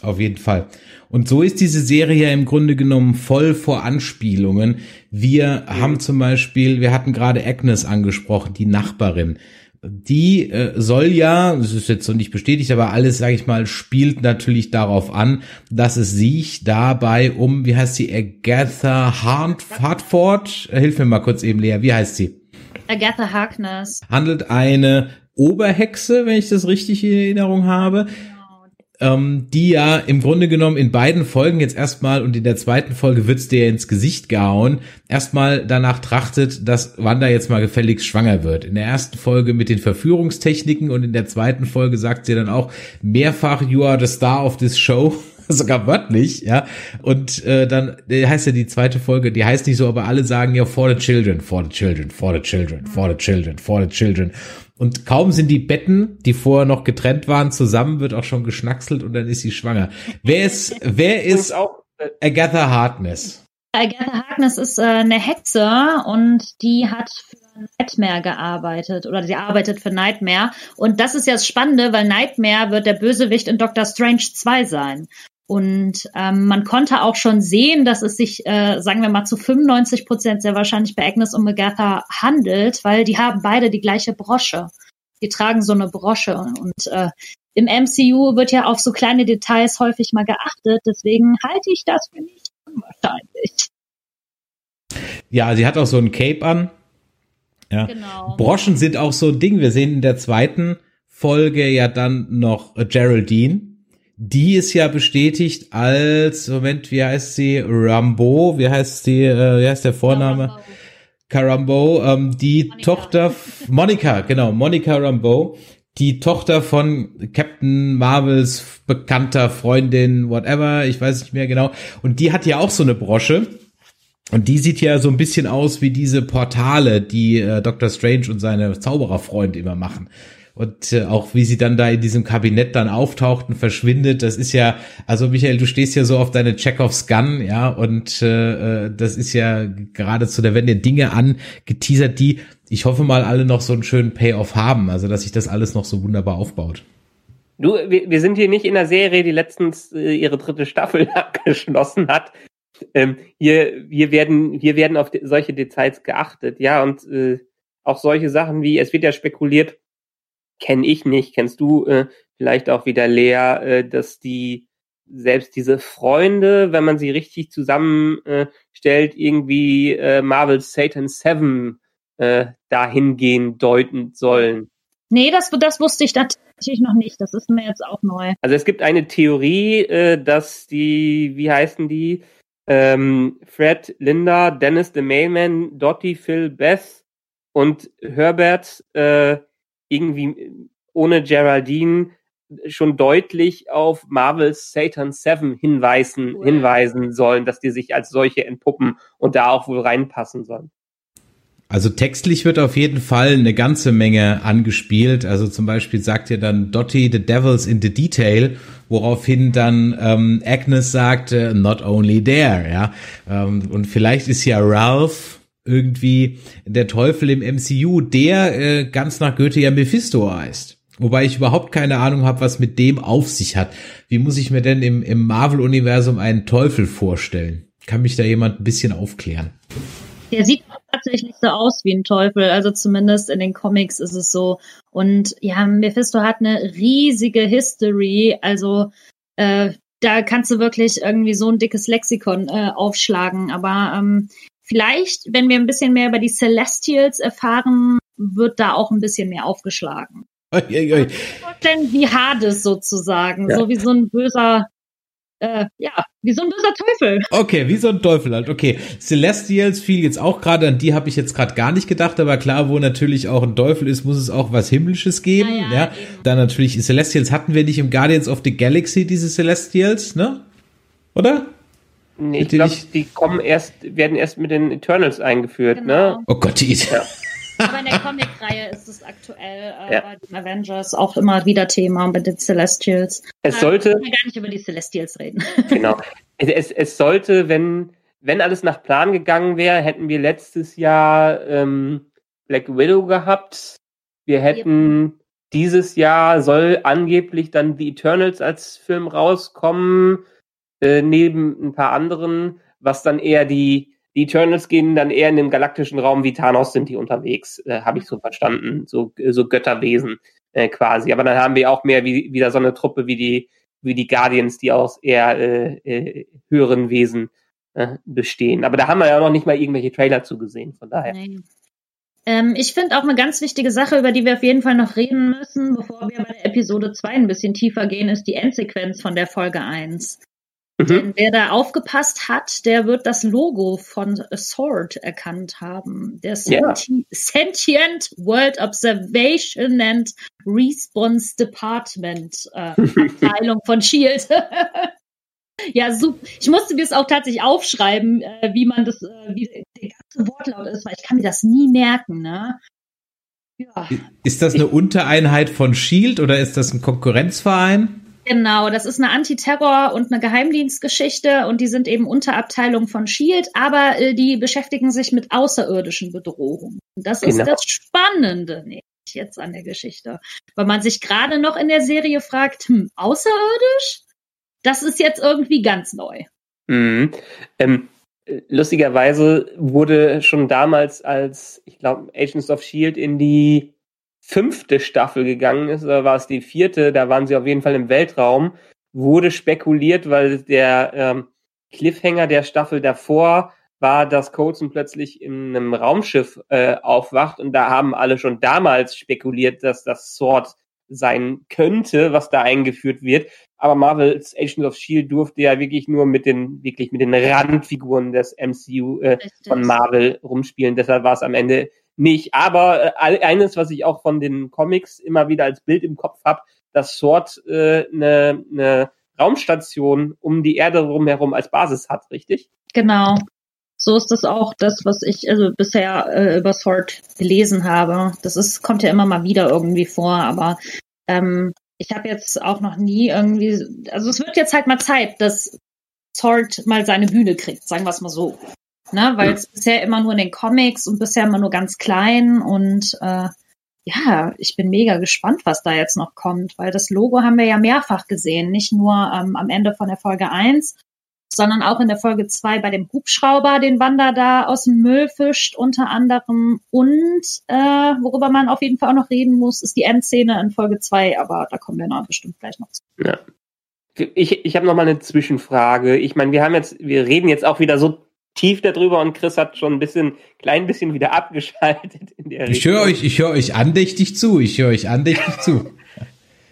[SPEAKER 3] auf jeden Fall. Und so ist diese Serie ja im Grunde genommen voll vor Anspielungen. Wir haben zum Beispiel, wir hatten gerade Agnes angesprochen, die Nachbarin. Die äh, soll ja, das ist jetzt so nicht bestätigt, aber alles, sage ich mal, spielt natürlich darauf an, dass es sich dabei um, wie heißt sie, Agatha Hart Hartford, hilf mir mal kurz eben, Lea, wie heißt sie?
[SPEAKER 5] Agatha Harkness.
[SPEAKER 3] Handelt eine Oberhexe, wenn ich das richtig in Erinnerung habe, ähm, die ja im Grunde genommen in beiden Folgen jetzt erstmal und in der zweiten Folge wird's dir ins Gesicht gehauen, erstmal danach trachtet, dass Wanda jetzt mal gefälligst schwanger wird. In der ersten Folge mit den Verführungstechniken und in der zweiten Folge sagt sie dann auch mehrfach, you are the star of this show. Sogar wörtlich, ja. Und äh, dann heißt ja die zweite Folge, die heißt nicht so, aber alle sagen ja for the children, for the children, for the children, for the children, for the children. Und kaum sind die Betten, die vorher noch getrennt waren, zusammen, wird auch schon geschnackselt und dann ist sie schwanger. Wer ist, wer ist
[SPEAKER 4] auch,
[SPEAKER 3] Agatha Harkness?
[SPEAKER 5] Agatha Harkness ist äh, eine Hexe und die hat für Nightmare gearbeitet oder sie arbeitet für Nightmare. Und das ist ja das Spannende, weil Nightmare wird der Bösewicht in Doctor Strange 2 sein. Und ähm, man konnte auch schon sehen, dass es sich, äh, sagen wir mal, zu 95 Prozent sehr wahrscheinlich bei Agnes und Agatha handelt, weil die haben beide die gleiche Brosche. Die tragen so eine Brosche. Und äh, im MCU wird ja auf so kleine Details häufig mal geachtet. Deswegen halte ich das für nicht unwahrscheinlich.
[SPEAKER 3] Ja, sie hat auch so ein Cape an. Ja.
[SPEAKER 5] Genau.
[SPEAKER 3] Broschen sind auch so ein Ding. Wir sehen in der zweiten Folge ja dann noch Geraldine. Die ist ja bestätigt als, Moment, wie heißt sie? Rambo, wie heißt sie, äh, wie heißt der Vorname? Carambo, ähm, die
[SPEAKER 5] Monica.
[SPEAKER 3] Tochter, Monica, genau, Monica Rambeau, die Tochter von Captain Marvels bekannter Freundin, whatever, ich weiß nicht mehr genau. Und die hat ja auch so eine Brosche. Und die sieht ja so ein bisschen aus wie diese Portale, die äh, Dr. Strange und seine Zaubererfreunde immer machen. Und äh, auch wie sie dann da in diesem Kabinett dann auftaucht und verschwindet, das ist ja, also Michael, du stehst ja so auf deine Chekhovs Gun, ja, und äh, äh, das ist ja geradezu, da werden ja Dinge angeteasert, die, ich hoffe mal, alle noch so einen schönen Payoff haben, also dass sich das alles noch so wunderbar aufbaut.
[SPEAKER 4] Du, wir, wir sind hier nicht in der Serie, die letztens äh, ihre dritte Staffel abgeschlossen hat. Ähm, hier, hier werden, hier werden auf de solche Details geachtet, ja, und äh, auch solche Sachen wie, es wird ja spekuliert, kenne ich nicht, kennst du äh, vielleicht auch wieder Lea, äh, dass die selbst diese Freunde, wenn man sie richtig zusammenstellt, äh, stellt, irgendwie äh, Marvel's Satan 7 äh, dahingehend deuten sollen.
[SPEAKER 5] Nee, das, das wusste ich tatsächlich noch nicht. Das ist mir jetzt auch neu.
[SPEAKER 4] Also es gibt eine Theorie, äh, dass die, wie heißen die, ähm, Fred, Linda, Dennis the Mailman, Dottie, Phil, Beth und Herbert äh, irgendwie ohne Geraldine schon deutlich auf Marvel's Satan 7 hinweisen,
[SPEAKER 5] Cool.
[SPEAKER 4] hinweisen sollen, dass die sich als solche entpuppen und da auch wohl reinpassen sollen.
[SPEAKER 3] Also textlich wird auf jeden Fall eine ganze Menge angespielt. Also zum Beispiel sagt ja dann Dottie, the devil's in the detail, woraufhin dann ähm, Agnes sagt, äh, not only there, ja. Ähm, und vielleicht ist ja Ralph irgendwie der Teufel im MCU, der äh, ganz nach Goethe ja Mephisto heißt. Wobei ich überhaupt keine Ahnung habe, was mit dem auf sich hat. Wie muss ich mir denn im, im Marvel-Universum einen Teufel vorstellen? Kann mich da jemand ein bisschen aufklären?
[SPEAKER 5] Der sieht tatsächlich so aus wie ein Teufel. Also zumindest in den Comics ist es so. Und ja, Mephisto hat eine riesige History. Also äh, da kannst du wirklich irgendwie so ein dickes Lexikon äh, aufschlagen. Aber ähm, vielleicht, wenn wir ein bisschen mehr über die Celestials erfahren, wird da auch ein bisschen mehr aufgeschlagen.
[SPEAKER 3] Ui, ui, ui.
[SPEAKER 5] Vorstellen wie Hades sozusagen,
[SPEAKER 4] Ja.
[SPEAKER 5] so wie so ein böser äh, ja, wie so ein böser Teufel.
[SPEAKER 3] Okay, wie so ein Teufel halt. Okay, Celestials fiel jetzt auch gerade, an die habe ich jetzt gerade gar nicht gedacht, aber klar, wo natürlich auch ein Teufel ist, muss es auch was Himmlisches geben.
[SPEAKER 5] Ja,
[SPEAKER 3] Ja,
[SPEAKER 5] ja,
[SPEAKER 3] Dann natürlich Celestials hatten wir nicht im Guardians of the Galaxy, diese Celestials, ne? Oder?
[SPEAKER 4] Nee, ich glaube, die kommen erst, werden erst mit den Eternals eingeführt,
[SPEAKER 5] Genau.
[SPEAKER 4] ne?
[SPEAKER 3] Oh Gott, die
[SPEAKER 4] Ja.
[SPEAKER 5] Aber in der Comic-Reihe ist es aktuell äh,
[SPEAKER 4] Ja.
[SPEAKER 5] bei den Avengers auch immer wieder Thema mit den Celestials.
[SPEAKER 4] Es sollte,
[SPEAKER 5] Wir gar nicht über die Celestials reden.
[SPEAKER 4] genau. Es, es, sollte, wenn, wenn alles nach Plan gegangen wäre, hätten wir letztes Jahr ähm, Black Widow gehabt. Wir hätten dieses Jahr soll angeblich dann The Eternals als Film rauskommen, äh, neben ein paar anderen, was dann eher die, die Eternals gehen dann eher in den galaktischen Raum wie Thanos sind die unterwegs, äh, habe ich so verstanden, so, so Götterwesen äh, quasi. Aber dann haben wir auch mehr wie, wieder so eine Truppe wie die, wie die Guardians, die aus eher äh, äh, höheren Wesen äh, bestehen. Aber da haben wir ja noch nicht mal irgendwelche Trailer zugesehen, von daher.
[SPEAKER 5] Nee. Ähm, ich finde auch eine ganz wichtige Sache, über die wir auf jeden Fall noch reden müssen, bevor wir bei der Episode 2 ein bisschen tiefer gehen, ist die Endsequenz von der Folge 1.
[SPEAKER 4] Mhm.
[SPEAKER 5] Denn wer da aufgepasst hat, der wird das Logo von Sword erkannt haben. Der
[SPEAKER 4] Ja.
[SPEAKER 5] Senti Sentient World Observation and Response Department äh, Abteilung von Shield. ja, super. Ich musste mir das auch tatsächlich aufschreiben, äh, wie man das, äh, wie der ganze Wortlaut ist, weil ich kann mir das nie merken, ne? Ja.
[SPEAKER 3] Ist das eine Untereinheit von Shield oder ist das ein Konkurrenzverein?
[SPEAKER 5] Genau, das ist eine Antiterror- und eine Geheimdienstgeschichte und die sind eben Unterabteilung von Shield, aber äh, die beschäftigen sich mit außerirdischen Bedrohungen. Und das ist
[SPEAKER 4] Genau.
[SPEAKER 5] das Spannende nämlich jetzt an der Geschichte, weil man sich gerade noch in der Serie fragt, hm, außerirdisch? Das ist jetzt irgendwie ganz neu.
[SPEAKER 4] Mhm. Ähm, äh, lustigerweise wurde schon damals, als ich glaube Agents of Shield in die fünfte Staffel gegangen ist, oder war es die vierte, da waren sie auf jeden Fall im Weltraum, wurde spekuliert, weil der ähm, Cliffhanger der Staffel davor war, dass Coulson plötzlich in einem Raumschiff äh, aufwacht und da haben alle schon damals spekuliert, dass das Sword sein könnte, was da eingeführt wird. Aber Marvel's Agents of Shield durfte ja wirklich nur mit den wirklich mit den Randfiguren des MCU äh, von Marvel rumspielen. Deshalb war es am Ende nicht. Aber äh, eines, was ich auch von den Comics immer wieder als Bild im Kopf habe, dass Sword eine äh, ne, ne Raumstation um die Erde rumherum als Basis hat, richtig?
[SPEAKER 5] Genau. So ist das auch das, was ich also bisher äh, über Sword gelesen habe. Das ist, kommt ja immer mal wieder irgendwie vor, aber ähm, ich habe jetzt auch noch nie irgendwie, also es wird jetzt halt mal Zeit, dass Sword mal seine Bühne kriegt, sagen wir es mal so. Ne? Weil es bisher immer nur in den Comics und bisher immer nur ganz klein und äh, ja, ich bin mega gespannt, was da jetzt noch kommt, weil das Logo haben wir ja mehrfach gesehen, nicht nur ähm, am Ende von der Folge 1, sondern auch in der Folge 2 bei dem Hubschrauber, den Wanda da aus dem Müll fischt, unter anderem. Und äh, worüber man auf jeden Fall auch noch reden muss, ist die Endszene in Folge 2, aber da kommen wir noch bestimmt gleich noch zu.
[SPEAKER 4] Ja. Ich, ich habe noch mal eine Zwischenfrage. Ich meine, wir haben jetzt, wir reden jetzt auch wieder so tief darüber und Chris hat schon ein bisschen, klein bisschen wieder abgeschaltet in der
[SPEAKER 3] Ich höre euch, ich höre euch andächtig zu. Ich höre euch andächtig zu.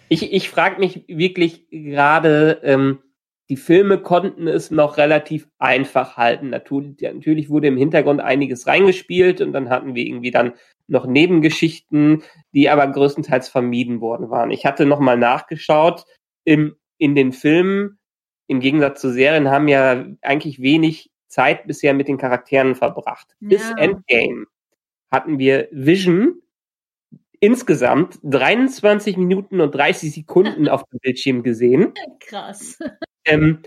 [SPEAKER 4] Ich, ich frage mich wirklich gerade, ähm, die Filme konnten es noch relativ einfach halten. Natürlich, natürlich wurde im Hintergrund einiges reingespielt und dann hatten wir irgendwie dann noch Nebengeschichten, die aber größtenteils vermieden worden waren. Ich hatte noch mal nachgeschaut, im, in den Filmen, im Gegensatz zu Serien, haben ja eigentlich wenig Zeit bisher mit den Charakteren verbracht.
[SPEAKER 5] Ja.
[SPEAKER 4] Bis Endgame hatten wir Vision insgesamt 23 Minuten und 30 Sekunden auf dem Bildschirm gesehen.
[SPEAKER 5] Krass.
[SPEAKER 4] Ähm,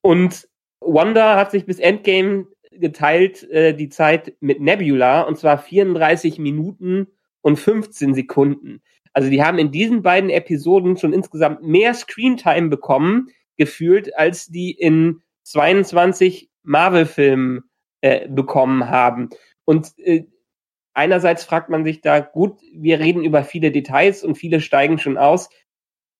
[SPEAKER 4] und Wanda hat sich bis Endgame geteilt äh, die Zeit mit Nebula und zwar 34 Minuten und 15 Sekunden. Also die haben in diesen beiden Episoden schon insgesamt mehr Screentime bekommen, gefühlt, als die in 22 Marvel-Filmen äh, bekommen haben. Und äh, einerseits fragt man sich da, gut, wir reden über viele Details und viele steigen schon aus.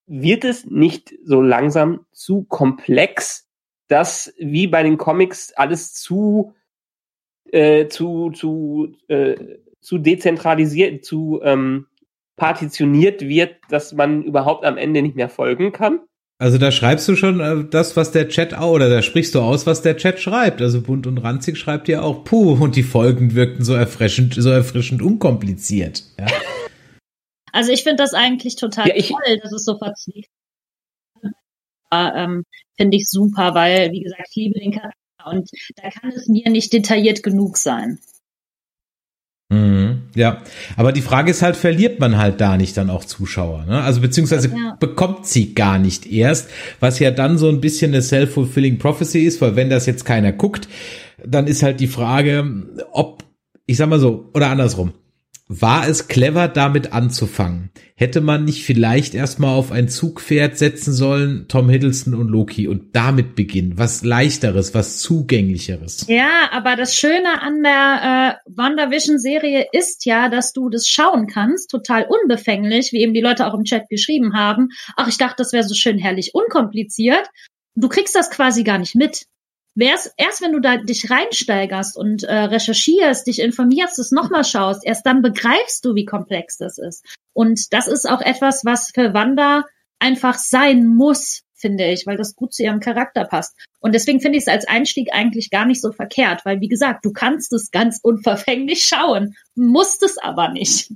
[SPEAKER 4] Wird es nicht so langsam zu komplex, dass wie bei den Comics alles zu äh, zu zu äh, zu dezentralisiert, zu ähm, partitioniert wird, dass man überhaupt am Ende nicht mehr folgen kann?
[SPEAKER 3] Also da schreibst du schon äh, das, was der Chat auch, oder da sprichst du aus, was der Chat schreibt. Also Bunt und Ranzig schreibt ja auch, puh, und die Folgen wirkten so erfrischend, so erfrischend unkompliziert. Ja.
[SPEAKER 5] Also ich finde das eigentlich total
[SPEAKER 4] Ja, ich-
[SPEAKER 5] toll, dass es so verzweigt. Ähm, finde ich super, weil, wie gesagt, ich liebe den Charakter und da kann es mir nicht detailliert genug sein.
[SPEAKER 3] Mhm, ja, aber die Frage ist halt, verliert man halt da nicht dann auch Zuschauer? Ne? Also beziehungsweise
[SPEAKER 5] Ja.
[SPEAKER 3] bekommt sie gar nicht erst, was ja dann so ein bisschen eine self-fulfilling prophecy ist, weil wenn das jetzt keiner guckt, dann ist halt die Frage, ob, ich sag mal so, oder andersrum, war es clever, damit anzufangen? Hätte man nicht vielleicht erstmal auf ein Zugpferd setzen sollen, Tom Hiddleston und Loki, und damit beginnen? Was leichteres, was zugänglicheres?
[SPEAKER 5] Ja, aber das Schöne an der äh, WandaVision-Serie ist ja, dass du das schauen kannst, total unbefänglich, wie eben die Leute auch im Chat geschrieben haben. Ach, ich dachte, das wäre so schön herrlich unkompliziert. Du kriegst das quasi gar nicht mit. Wär's, erst wenn du da dich reinsteigerst und äh, recherchierst, dich informierst, es nochmal schaust, erst dann begreifst du, wie komplex das ist. Und das ist auch etwas, was für Wanda einfach sein muss, finde ich, weil das gut zu ihrem Charakter passt. Und deswegen finde ich es als Einstieg eigentlich gar nicht so verkehrt, weil wie gesagt, du kannst es ganz unverfänglich schauen, musst es aber nicht.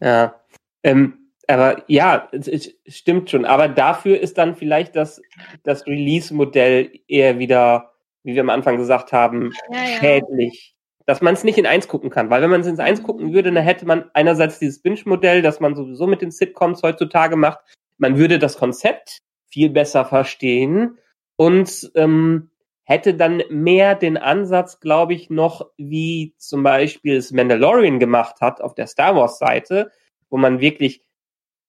[SPEAKER 4] Ja. Ähm, aber ja, es, es stimmt schon. Aber dafür ist dann vielleicht das, das Release-Modell eher wieder, wie wir am Anfang gesagt haben,
[SPEAKER 5] Ja, ja.
[SPEAKER 4] schädlich. Dass man es nicht in eins gucken kann. Weil wenn man es ins eins gucken würde, dann hätte man einerseits dieses Binge-Modell, das man sowieso mit den Sitcoms heutzutage macht. Man würde das Konzept viel besser verstehen und ähm, hätte dann mehr den Ansatz, glaube ich, noch, wie zum Beispiel es Mandalorian gemacht hat auf der Star Wars-Seite, wo man wirklich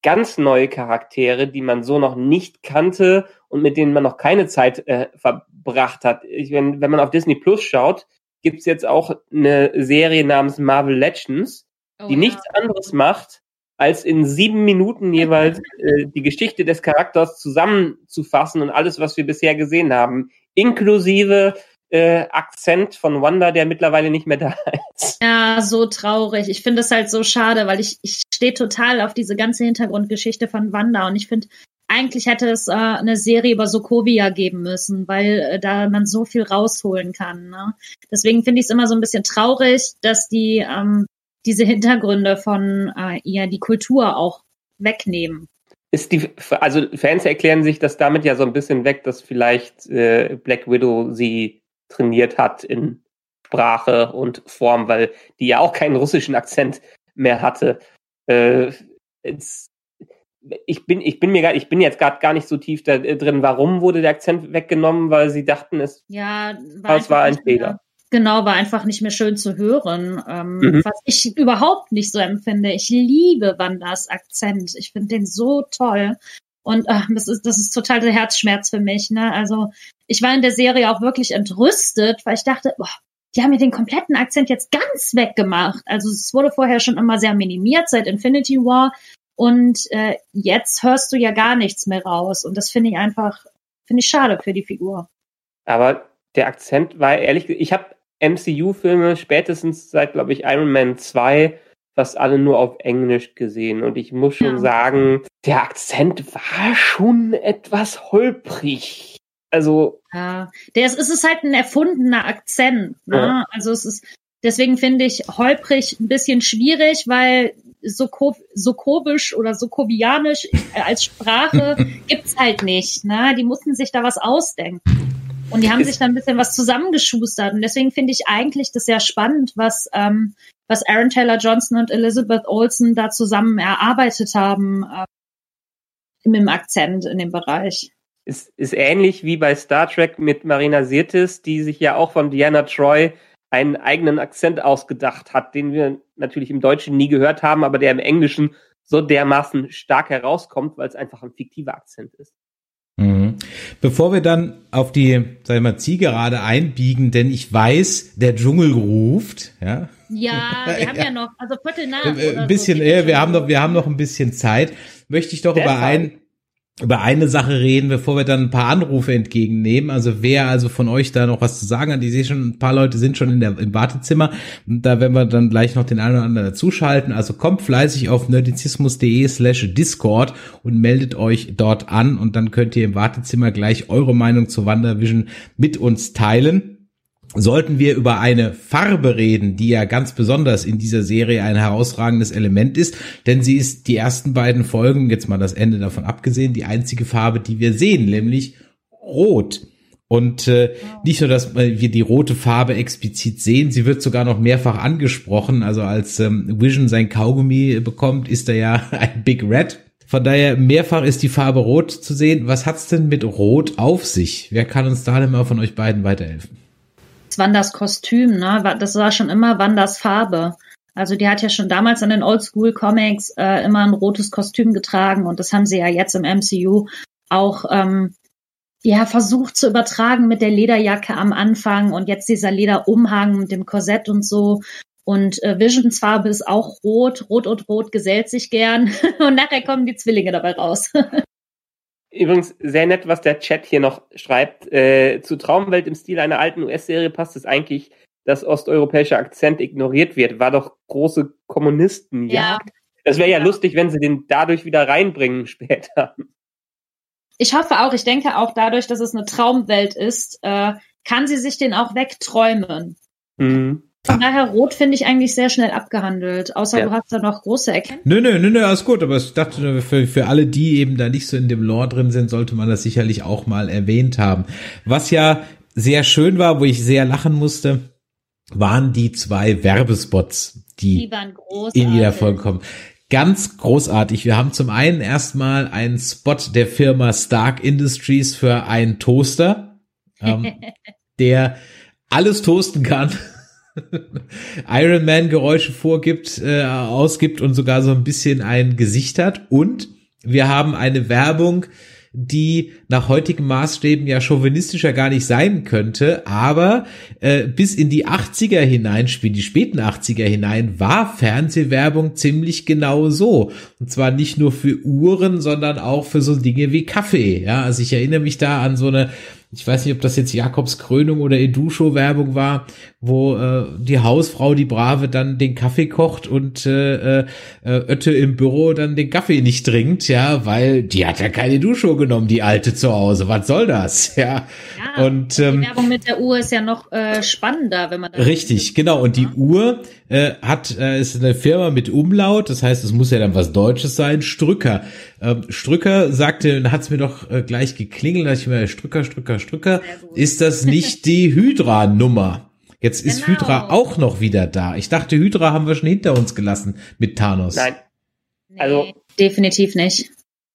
[SPEAKER 4] ganz neue Charaktere, die man so noch nicht kannte und mit denen man noch keine Zeit äh, verbracht hat. Ich, wenn, wenn man auf Disney Plus schaut, gibt's jetzt auch eine Serie namens Marvel Legends,
[SPEAKER 5] Oh,
[SPEAKER 4] die nichts anderes macht, als in sieben Minuten jeweils äh, die Geschichte des Charakters zusammenzufassen und alles, was wir bisher gesehen haben, inklusive äh, Akzent von Wanda, der mittlerweile nicht mehr da ist.
[SPEAKER 5] Ja, so traurig. Ich finde es halt so schade, weil ich, ich stehe total auf diese ganze Hintergrundgeschichte von Wanda und ich finde, eigentlich hätte es äh, eine Serie über Sokovia geben müssen, weil äh, da man so viel rausholen kann. Ne? Deswegen finde ich es immer so ein bisschen traurig, dass die ähm, diese Hintergründe von äh, ihr die Kultur auch wegnehmen.
[SPEAKER 4] Ist die, also Fans erklären sich das damit ja so ein bisschen weg, dass vielleicht äh, Black Widow sie trainiert hat in Sprache und Form, weil die ja auch keinen russischen Akzent mehr hatte. Äh, ich bin, ich bin mir gar, ich bin jetzt gerade gar nicht so tief da äh, drin. Warum wurde der Akzent weggenommen? Weil sie dachten, es,
[SPEAKER 5] Ja,
[SPEAKER 4] es war ein Fehler.
[SPEAKER 5] Genau, war einfach nicht mehr schön zu hören, ähm,
[SPEAKER 4] Mhm.
[SPEAKER 5] was ich überhaupt nicht so empfinde. Ich liebe Wandas Akzent. Ich finde den so toll. Und ach, das ist das ist total der Herzschmerz für mich. Ne? Also ich war in der Serie auch wirklich entrüstet, weil ich dachte, boah, die haben mir den kompletten Akzent jetzt ganz weggemacht. Also es wurde vorher schon immer sehr minimiert seit Infinity War und äh, jetzt hörst du ja gar nichts mehr raus. Und das finde ich einfach, finde ich schade für die Figur.
[SPEAKER 4] Aber der Akzent war ehrlich, ich habe MCU-Filme spätestens seit, glaube ich, Iron Man 2 fast alle nur auf Englisch gesehen. Und ich muss schon sagen, der Akzent war schon etwas holprig. Also,
[SPEAKER 5] Ja, der ist, es ist halt ein erfundener Akzent. Ne?
[SPEAKER 4] Ja.
[SPEAKER 5] Also es ist, deswegen finde ich holprig ein bisschen schwierig, weil Soko, Sokobisch oder Sokovianisch äh, als Sprache gibt's halt nicht. Ne? Die mussten sich da was ausdenken. Und die haben sich da ein bisschen was zusammengeschustert. Und deswegen finde ich eigentlich das sehr spannend, was, ähm, was Aaron Taylor Johnson und Elizabeth Olsen da zusammen erarbeitet haben äh, im, im Akzent in dem Bereich.
[SPEAKER 4] ist, ist ähnlich wie bei Star Trek mit Marina Sirtis, die sich ja auch von Diana Troy einen eigenen Akzent ausgedacht hat, den wir natürlich im Deutschen nie gehört haben, aber der im Englischen so dermaßen stark herauskommt, weil es einfach ein fiktiver Akzent ist.
[SPEAKER 3] Bevor wir dann auf die, sag ich mal, Zielgerade einbiegen, denn ich weiß, der Dschungel ruft, ja.
[SPEAKER 5] Ja, wir haben ja, noch, also Viertel nach.
[SPEAKER 3] Äh,
[SPEAKER 5] oder
[SPEAKER 3] Ein bisschen,
[SPEAKER 5] so,
[SPEAKER 3] äh, wir haben noch, wir haben noch ein bisschen Zeit. Möchte ich doch über
[SPEAKER 4] Deshalb.
[SPEAKER 3] ein, über eine Sache reden, bevor wir dann ein paar Anrufe entgegennehmen. Also wer also von euch da noch was zu sagen hat, ich sehe schon, ein paar Leute sind schon in der, im Wartezimmer. Und da werden wir dann gleich noch den einen oder anderen dazuschalten. Also kommt fleißig auf nerdizismus.de slash Discord und meldet euch dort an und dann könnt ihr im Wartezimmer gleich eure Meinung zu WandaVision mit uns teilen sollten wir über eine Farbe reden, die ja ganz besonders in dieser Serie ein herausragendes Element ist, denn sie ist die ersten beiden Folgen, jetzt mal das Ende davon abgesehen, die einzige Farbe, die wir sehen, nämlich rot. Und äh, nicht nur, dass wir die rote Farbe explizit sehen, sie wird sogar noch mehrfach angesprochen. Also als ähm, Vision sein Kaugummi bekommt, ist er ja ein Big Red. Von daher mehrfach ist die Farbe rot zu sehen. Was hat's denn mit rot auf sich? Wer kann uns da denn mal von euch beiden weiterhelfen?
[SPEAKER 5] Wanders Kostüm, ne? Das war schon immer Wanders Farbe. Also die hat ja schon damals in den Oldschool Comics äh, immer ein rotes Kostüm getragen und das haben sie ja jetzt im MCU auch ähm, ja versucht zu übertragen mit der Lederjacke am Anfang und jetzt dieser Lederumhang mit dem Korsett und so. Und äh, Visions Farbe ist auch rot. Rot und Rot gesellt sich gern. und nachher kommen die Zwillinge dabei raus.
[SPEAKER 4] Übrigens sehr nett, was der Chat hier noch schreibt. Äh, zu Traumwelt im Stil einer alten US-Serie passt es eigentlich, dass osteuropäischer Akzent ignoriert wird. War doch große Kommunistenjagd. Ja. Es wäre ja, ja lustig, wenn sie den dadurch wieder reinbringen später.
[SPEAKER 5] Ich hoffe auch, ich denke auch dadurch, dass es eine Traumwelt ist, äh, kann sie sich den auch wegträumen. Mhm. Von daher Rot finde ich eigentlich sehr schnell abgehandelt, außer ja. du hast da noch große Erkenntnisse.
[SPEAKER 3] Nö, nö, nö, nö, alles gut, aber ich dachte, für, für alle, die eben da nicht so in dem Lore drin sind, sollte man das sicherlich auch mal erwähnt haben. Was ja sehr schön war, wo ich sehr lachen musste, waren die zwei Werbespots, die, die in jeder Folge kommen. Ganz großartig. Wir haben zum einen erstmal einen Spot der Firma Stark Industries für einen Toaster, ähm, der alles toasten kann Iron Man Geräusche vorgibt, äh, ausgibt und sogar so ein bisschen ein Gesicht hat. Und wir haben eine Werbung, die nach heutigen Maßstäben ja chauvinistischer gar nicht sein könnte, aber äh, bis in die 80er hinein, die späten 80er hinein, war Fernsehwerbung ziemlich genau so. Und zwar nicht nur für Uhren, sondern auch für so Dinge wie Kaffee. Ja, also ich erinnere mich da an so eine ich weiß nicht, ob das jetzt Jakobs Krönung oder Edusho-Werbung war, wo äh, die Hausfrau, die Brave, dann den Kaffee kocht und äh, äh, Ötte im Büro dann den Kaffee nicht trinkt, ja, weil die hat ja keine Edusho genommen, die Alte zu Hause. Was soll das? Ja.
[SPEAKER 5] ja und ähm, die Werbung mit der Uhr ist ja noch äh, spannender, wenn man
[SPEAKER 3] richtig, genau. Und die Uhr äh, hat äh, ist eine Firma mit Umlaut, das heißt, es muss ja dann was Deutsches sein. Strücker. Ähm, Strücker sagte, hat es mir doch äh, gleich geklingelt, dass ich mir Strücker, Strücker, Strücker. Ist das nicht die Hydra-Nummer? Jetzt ist genau. Hydra auch noch wieder da. Ich dachte, Hydra haben wir schon hinter uns gelassen mit Thanos.
[SPEAKER 4] Nein.
[SPEAKER 5] Also nee, definitiv nicht.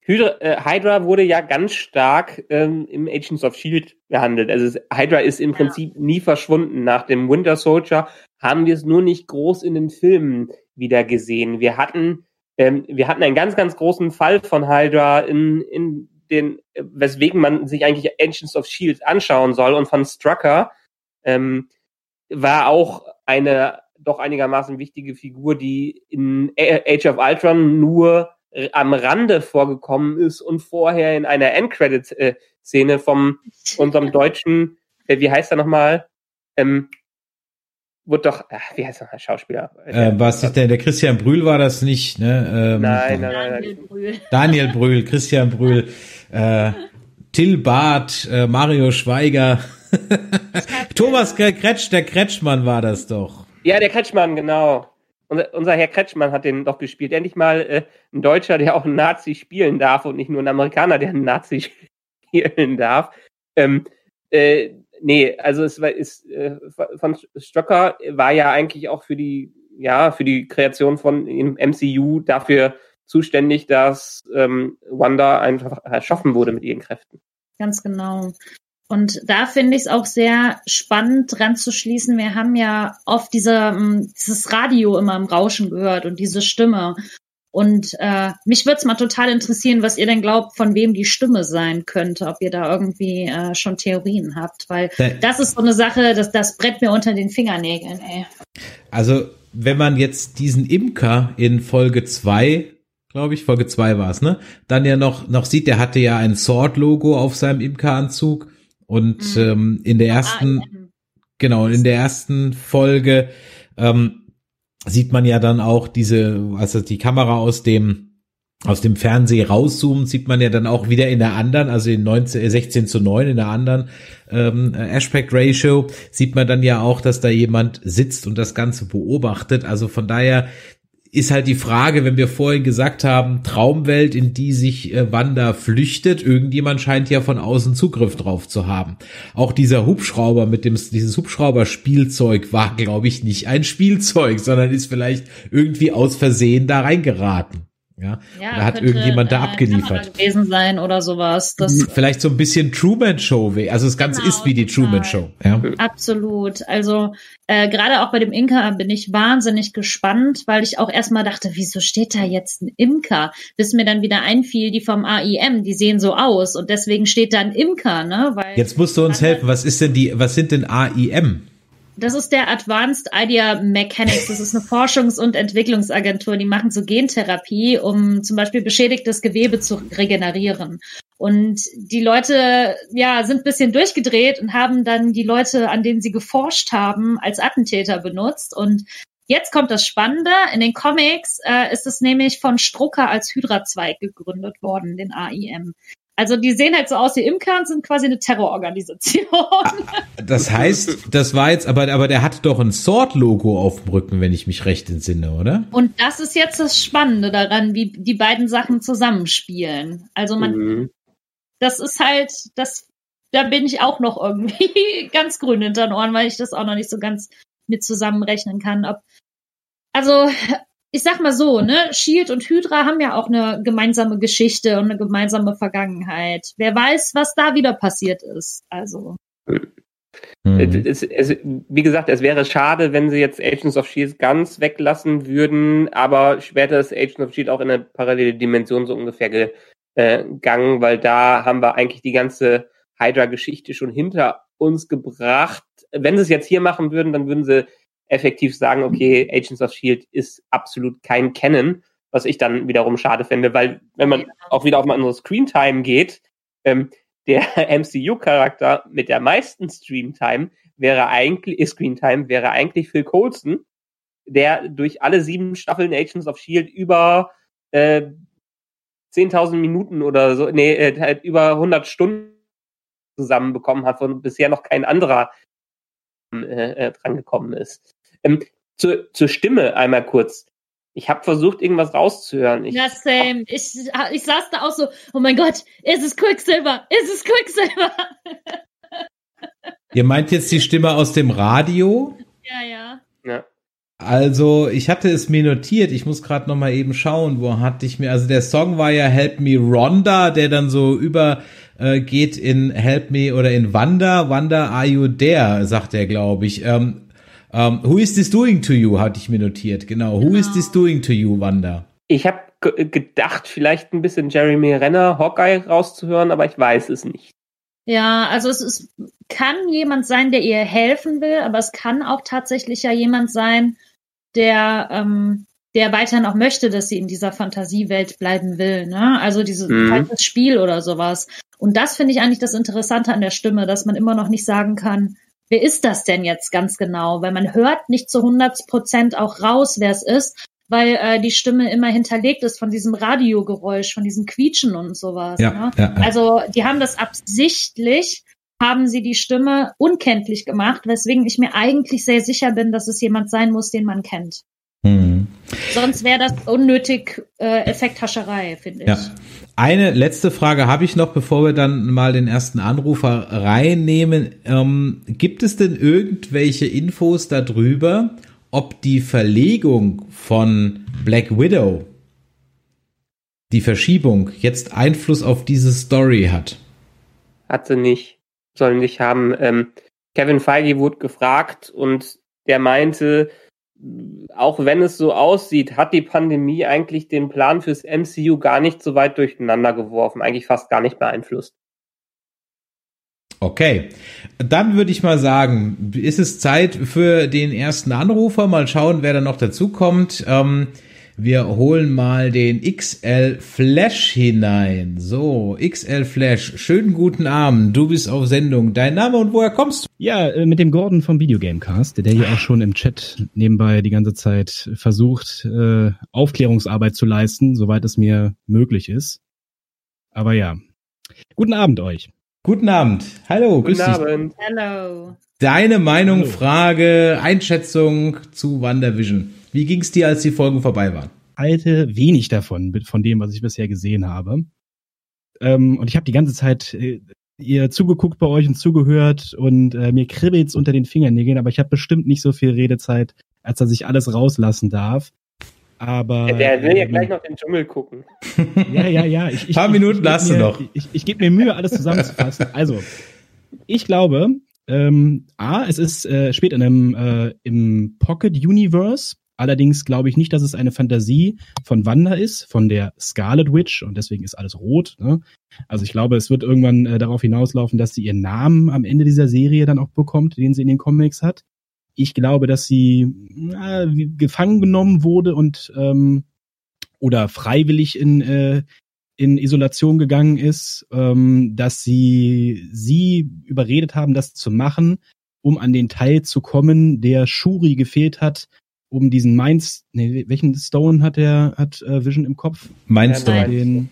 [SPEAKER 4] Hydra, äh, Hydra wurde ja ganz stark ähm, im Agents of Shield behandelt. Also Hydra ist im ja. Prinzip nie verschwunden. Nach dem Winter Soldier haben wir es nur nicht groß in den Filmen wieder gesehen. Wir hatten ähm, wir hatten einen ganz ganz großen Fall von Hydra in in den weswegen man sich eigentlich Agents of Shield anschauen soll und von Strucker ähm, war auch eine doch einigermaßen wichtige Figur, die in Age of Ultron nur am Rande vorgekommen ist und vorher in einer Endcredit-Szene vom unserem deutschen, äh, wie heißt er nochmal? Ähm, wurde doch, ach, wie heißt er, Schauspieler?
[SPEAKER 3] Äh, was ist der, der Christian Brühl war das nicht, ne?
[SPEAKER 4] Ähm, nein, nein, nein,
[SPEAKER 5] Daniel Brühl.
[SPEAKER 3] Daniel Brühl, Christian Brühl, äh, Till Barth, äh, Mario Schweiger, Thomas Kretsch, der Kretschmann war das doch.
[SPEAKER 4] Ja, der Kretschmann, genau unser, Herr Kretschmann hat den doch gespielt. Endlich mal äh, ein Deutscher, der auch einen Nazi spielen darf und nicht nur ein Amerikaner, der einen Nazi spielen darf. Ähm, äh, nee, also es war ist äh, von Strocker war ja eigentlich auch für die ja für die Kreation von im MCU dafür zuständig, dass ähm, Wanda einfach erschaffen wurde mit ihren Kräften.
[SPEAKER 5] Ganz genau. Und da finde ich es auch sehr spannend dran zu schließen. Wir haben ja oft diese, ähm, dieses Radio immer im Rauschen gehört und diese Stimme. Und äh, mich würde es mal total interessieren, was ihr denn glaubt, von wem die Stimme sein könnte, ob ihr da irgendwie äh, schon Theorien habt. Weil das ist so eine Sache, das, das brennt mir unter den Fingernägeln, ey.
[SPEAKER 3] Also, wenn man jetzt diesen Imker in Folge zwei glaube ich, Folge zwei war es, ne? Dann ja noch, noch sieht, der hatte ja ein Sword-Logo auf seinem Imker-Anzug und mhm. ähm, in der ersten, ah, genau, in der ersten Folge ähm, sieht man ja dann auch diese, also die Kamera aus dem aus dem Fernseher rauszoomt, sieht man ja dann auch wieder in der anderen, also in 19, 16 äh, zu 9 in der anderen ähm, Aspect Ratio, sieht man dann ja auch, dass da jemand sitzt und das Ganze beobachtet. Also von daher ist halt die Frage, wenn wir vorhin gesagt haben, Traumwelt, in die sich äh, Wanda flüchtet, irgendjemand scheint ja von außen Zugriff drauf zu haben. Auch dieser Hubschrauber mit dem, dieses Hubschrauber-Spielzeug war, glaube ich, nicht ein Spielzeug, sondern ist vielleicht irgendwie aus Versehen da reingeraten. Ja, ja da hat irgendjemand da abgeliefert.
[SPEAKER 5] gewesen sein oder sowas.
[SPEAKER 3] Das Vielleicht so ein bisschen Truman Show, also das Ganze genau, ist wie die. Truman Show. Ja.
[SPEAKER 5] Absolut. Also äh, gerade auch bei dem Imker bin ich wahnsinnig gespannt, weil ich auch erstmal dachte, wieso steht da jetzt ein Imker? Bis mir dann wieder einfiel, die vom AIM, die sehen so aus und deswegen steht da ein Imker, ne?
[SPEAKER 3] Weil jetzt musst du uns helfen. Was ist denn die? Was sind denn AIM?
[SPEAKER 5] Das ist der Advanced Idea Mechanics. Das ist eine Forschungs- und Entwicklungsagentur. Die machen so Gentherapie, um zum Beispiel beschädigtes Gewebe zu regenerieren. Und die Leute, ja, sind bisschen durchgedreht und haben dann die Leute, an denen sie geforscht haben, als Attentäter benutzt. Und jetzt kommt das Spannende. In den Comics äh, ist es nämlich von Strucker als Hydra-Zweig gegründet worden, den AIM. Also die sehen halt so aus wie Imker und sind quasi eine Terrororganisation. Ah,
[SPEAKER 3] das heißt, das war jetzt, aber, aber der hat doch ein Sword-Logo auf dem Rücken, wenn ich mich recht entsinne, oder?
[SPEAKER 5] Und das ist jetzt das Spannende daran, wie die beiden Sachen zusammenspielen. Also man, mhm. das ist halt, das, da bin ich auch noch irgendwie ganz grün hinter den Ohren, weil ich das auch noch nicht so ganz mit zusammenrechnen kann, ob also ich sag mal so, ne, Shield und Hydra haben ja auch eine gemeinsame Geschichte und eine gemeinsame Vergangenheit. Wer weiß, was da wieder passiert ist. Also.
[SPEAKER 4] Mhm. Es, es, wie gesagt, es wäre schade, wenn sie jetzt Agents of Shield ganz weglassen würden, aber später ist Agents of Shield auch in eine parallele Dimension so ungefähr gegangen, weil da haben wir eigentlich die ganze Hydra-Geschichte schon hinter uns gebracht. Wenn sie es jetzt hier machen würden, dann würden sie effektiv sagen, okay, Agents of Shield ist absolut kein Canon, was ich dann wiederum schade fände, weil wenn man auch wieder auf mal unsere Screentime geht, ähm, der MCU-Charakter mit der meisten Screentime wäre eigentlich, Screentime wäre eigentlich Phil Coulson, der durch alle sieben Staffeln Agents of Shield über äh, 10.000 Minuten oder so, nee, äh, halt über 100 Stunden zusammenbekommen hat, von bisher noch kein anderer äh, äh, drangekommen ist. Ähm, zur, zur Stimme einmal kurz. Ich habe versucht, irgendwas rauszuhören. Ich,
[SPEAKER 5] ja, same. Ich, ich saß da auch so, oh mein Gott, ist es Quicksilver? Ist es Quicksilver?
[SPEAKER 3] Ihr meint jetzt die Stimme aus dem Radio?
[SPEAKER 5] Ja, ja.
[SPEAKER 4] Ja.
[SPEAKER 3] Also, ich hatte es mir notiert. Ich muss gerade noch mal eben schauen, wo hatte ich mir. Also der Song war ja Help Me Rhonda, der dann so über äh, geht in Help Me oder in Wanda. Wanda, are you there? Sagt er, glaube ich. Ähm, um, ähm, who is this doing to you, hatte ich mir notiert. Genau. Who is this genau. doing to you, Wanda?
[SPEAKER 4] Ich habe gedacht, vielleicht ein bisschen Jeremy Renner, Hawkeye rauszuhören, aber ich weiß es nicht.
[SPEAKER 5] Ja, also es ist, kann jemand sein, der ihr helfen will, aber es kann auch tatsächlich ja jemand sein, der, ähm, der weiterhin auch möchte, dass sie in dieser Fantasiewelt bleiben will. Ne? Also dieses mhm. Spiel oder sowas. Und das finde ich eigentlich das Interessante an der Stimme, dass man immer noch nicht sagen kann, wer ist das denn jetzt ganz genau? Weil man hört nicht zu 100 Prozent auch raus, wer es ist, weil äh, die Stimme immer hinterlegt ist von diesem Radiogeräusch, von diesem Quietschen und sowas. Ja, ne? ja, ja. Also die haben das absichtlich, haben sie die Stimme unkenntlich gemacht, weswegen ich mir eigentlich sehr sicher bin, dass es jemand sein muss, den man kennt. Mhm. Sonst wäre das unnötig äh, Effekthascherei, finde ich. Ja.
[SPEAKER 3] Eine letzte Frage habe ich noch, bevor wir dann mal den ersten Anrufer reinnehmen. Ähm, gibt es denn irgendwelche Infos darüber, ob die Verlegung von Black Widow, die Verschiebung, jetzt Einfluss auf diese Story hat?
[SPEAKER 4] Hat sie nicht. Sollen nicht haben. Ähm, Kevin Feige wurde gefragt und der meinte, auch wenn es so aussieht, hat die Pandemie eigentlich den Plan fürs MCU gar nicht so weit durcheinander geworfen, eigentlich fast gar nicht beeinflusst.
[SPEAKER 3] Okay, dann würde ich mal sagen, ist es Zeit für den ersten Anrufer. Mal schauen, wer da noch dazu kommt. Ähm, Wir holen mal den XL Flash hinein. So, XL Flash, schönen guten Abend. Du bist auf Sendung. Dein Name und woher kommst du?
[SPEAKER 6] Ja, äh, mit dem Gordon vom Videogamecast, der hier auch schon im Chat nebenbei die ganze Zeit versucht, äh, Aufklärungsarbeit zu leisten, soweit es mir möglich ist. Aber ja. Guten Abend euch.
[SPEAKER 3] Guten Abend. Hallo,
[SPEAKER 4] Guten
[SPEAKER 3] grüß dich.
[SPEAKER 4] Abend.
[SPEAKER 5] Hello.
[SPEAKER 3] Deine Meinung,
[SPEAKER 6] Hallo.
[SPEAKER 3] Frage, Einschätzung zu WandaVision. Wie ging's dir, als die Folgen vorbei waren?
[SPEAKER 6] Halte wenig davon, von dem, was ich bisher gesehen habe. Ähm, und ich habe die ganze Zeit äh, ihr zugeguckt bei euch und zugehört und äh, mir kribbelt's unter den Fingernägeln, aber ich habe bestimmt nicht so viel Redezeit, als dass ich alles rauslassen darf. Aber
[SPEAKER 4] Der will ja
[SPEAKER 6] ähm,
[SPEAKER 4] gleich noch den Dschungel gucken.
[SPEAKER 6] Ja, ja, ja. Ich, ich,
[SPEAKER 3] Paar Minuten
[SPEAKER 6] ich,
[SPEAKER 3] hast du noch.
[SPEAKER 6] Ich, ich gebe mir Mühe, alles zusammenzufassen. Also, ich glaube, ähm, A, es ist äh, spielt in einem äh, im Pocket Universe. Allerdings glaube ich nicht, dass es eine Fantasie von Wanda ist, von der Scarlet Witch und deswegen ist alles rot. Ne? Also ich glaube, es wird irgendwann äh, darauf hinauslaufen, dass sie ihren Namen am Ende dieser Serie dann auch bekommt, den sie in den Comics hat. Ich glaube, dass sie na, gefangen genommen wurde und ähm, oder freiwillig in äh, in Isolation gegangen ist, ähm, dass sie sie überredet haben, das zu machen, um an den Teil zu kommen, der Shuri gefehlt hat, um diesen Minds, nee, welchen Stone hat der hat äh, Vision im Kopf?
[SPEAKER 3] Du?
[SPEAKER 4] nein.
[SPEAKER 6] Den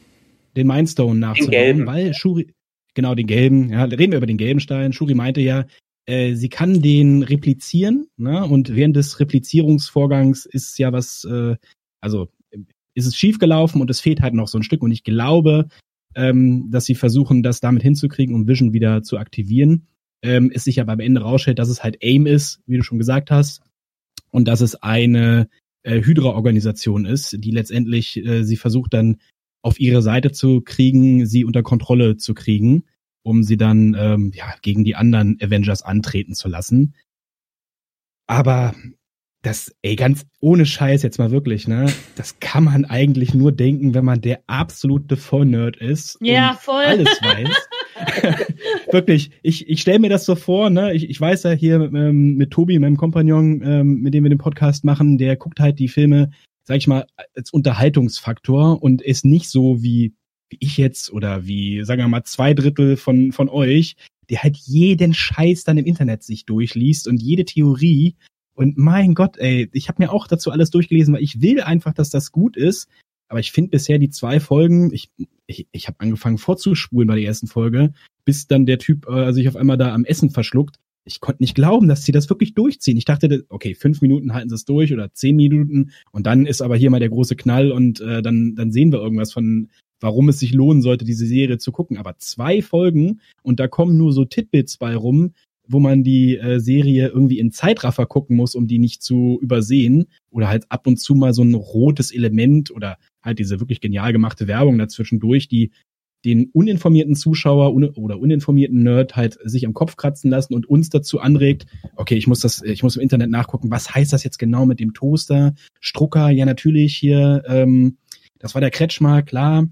[SPEAKER 6] den Mindstone nachzubauen, weil Shuri genau den gelben, ja, reden wir über den gelben Stein. Shuri meinte ja, äh, sie kann den replizieren, ne? Und während des Replizierungsvorgangs ist ja was, äh, also ist es schiefgelaufen und es fehlt halt noch so ein Stück. Und ich glaube, ähm, dass sie versuchen, das damit hinzukriegen, um Vision wieder zu aktivieren. Ähm, es sich aber am Ende rausstellt, dass es halt AIM ist, wie du schon gesagt hast, und dass es eine äh, Hydra-Organisation ist, die letztendlich äh, sie versucht dann auf ihre Seite zu kriegen, sie unter Kontrolle zu kriegen, um sie dann ähm, ja gegen die anderen Avengers antreten zu lassen. Aber das, ey, ganz ohne Scheiß jetzt mal wirklich, ne? Das kann man eigentlich nur denken, wenn man der absolute Vollnerd ist.
[SPEAKER 5] Ja,
[SPEAKER 6] und
[SPEAKER 5] voll.
[SPEAKER 6] Alles weiß. wirklich, ich, ich stelle mir das so vor, ne? Ich, ich weiß ja hier ähm, mit Tobi, meinem Kompagnon, ähm, mit dem wir den Podcast machen, der guckt halt die Filme, sag ich mal, als Unterhaltungsfaktor und ist nicht so wie, wie ich jetzt oder wie, sagen wir mal, zwei Drittel von, von euch, der halt jeden Scheiß dann im Internet sich durchliest und jede Theorie. Und mein Gott, ey, ich habe mir auch dazu alles durchgelesen, weil ich will einfach, dass das gut ist. Aber ich finde bisher die zwei Folgen, ich, ich, ich habe angefangen vorzuspulen bei der ersten Folge, bis dann der Typ äh, sich auf einmal da am Essen verschluckt. Ich konnte nicht glauben, dass sie das wirklich durchziehen. Ich dachte, okay, fünf Minuten halten sie es durch oder zehn Minuten und dann ist aber hier mal der große Knall und äh, dann, dann sehen wir irgendwas von, warum es sich lohnen sollte, diese Serie zu gucken. Aber zwei Folgen und da kommen nur so Titbits bei rum, wo man die äh, Serie irgendwie in Zeitraffer gucken muss, um die nicht zu übersehen. Oder halt ab und zu mal so ein rotes Element oder halt diese wirklich genial gemachte Werbung dazwischendurch, die den uninformierten Zuschauer un oder uninformierten Nerd halt sich am Kopf kratzen lassen und uns dazu anregt, okay, ich muss das, ich muss im Internet nachgucken, was heißt das jetzt genau mit dem Toaster? Strucker, ja natürlich hier, ähm, das war der Kretschmer, klar.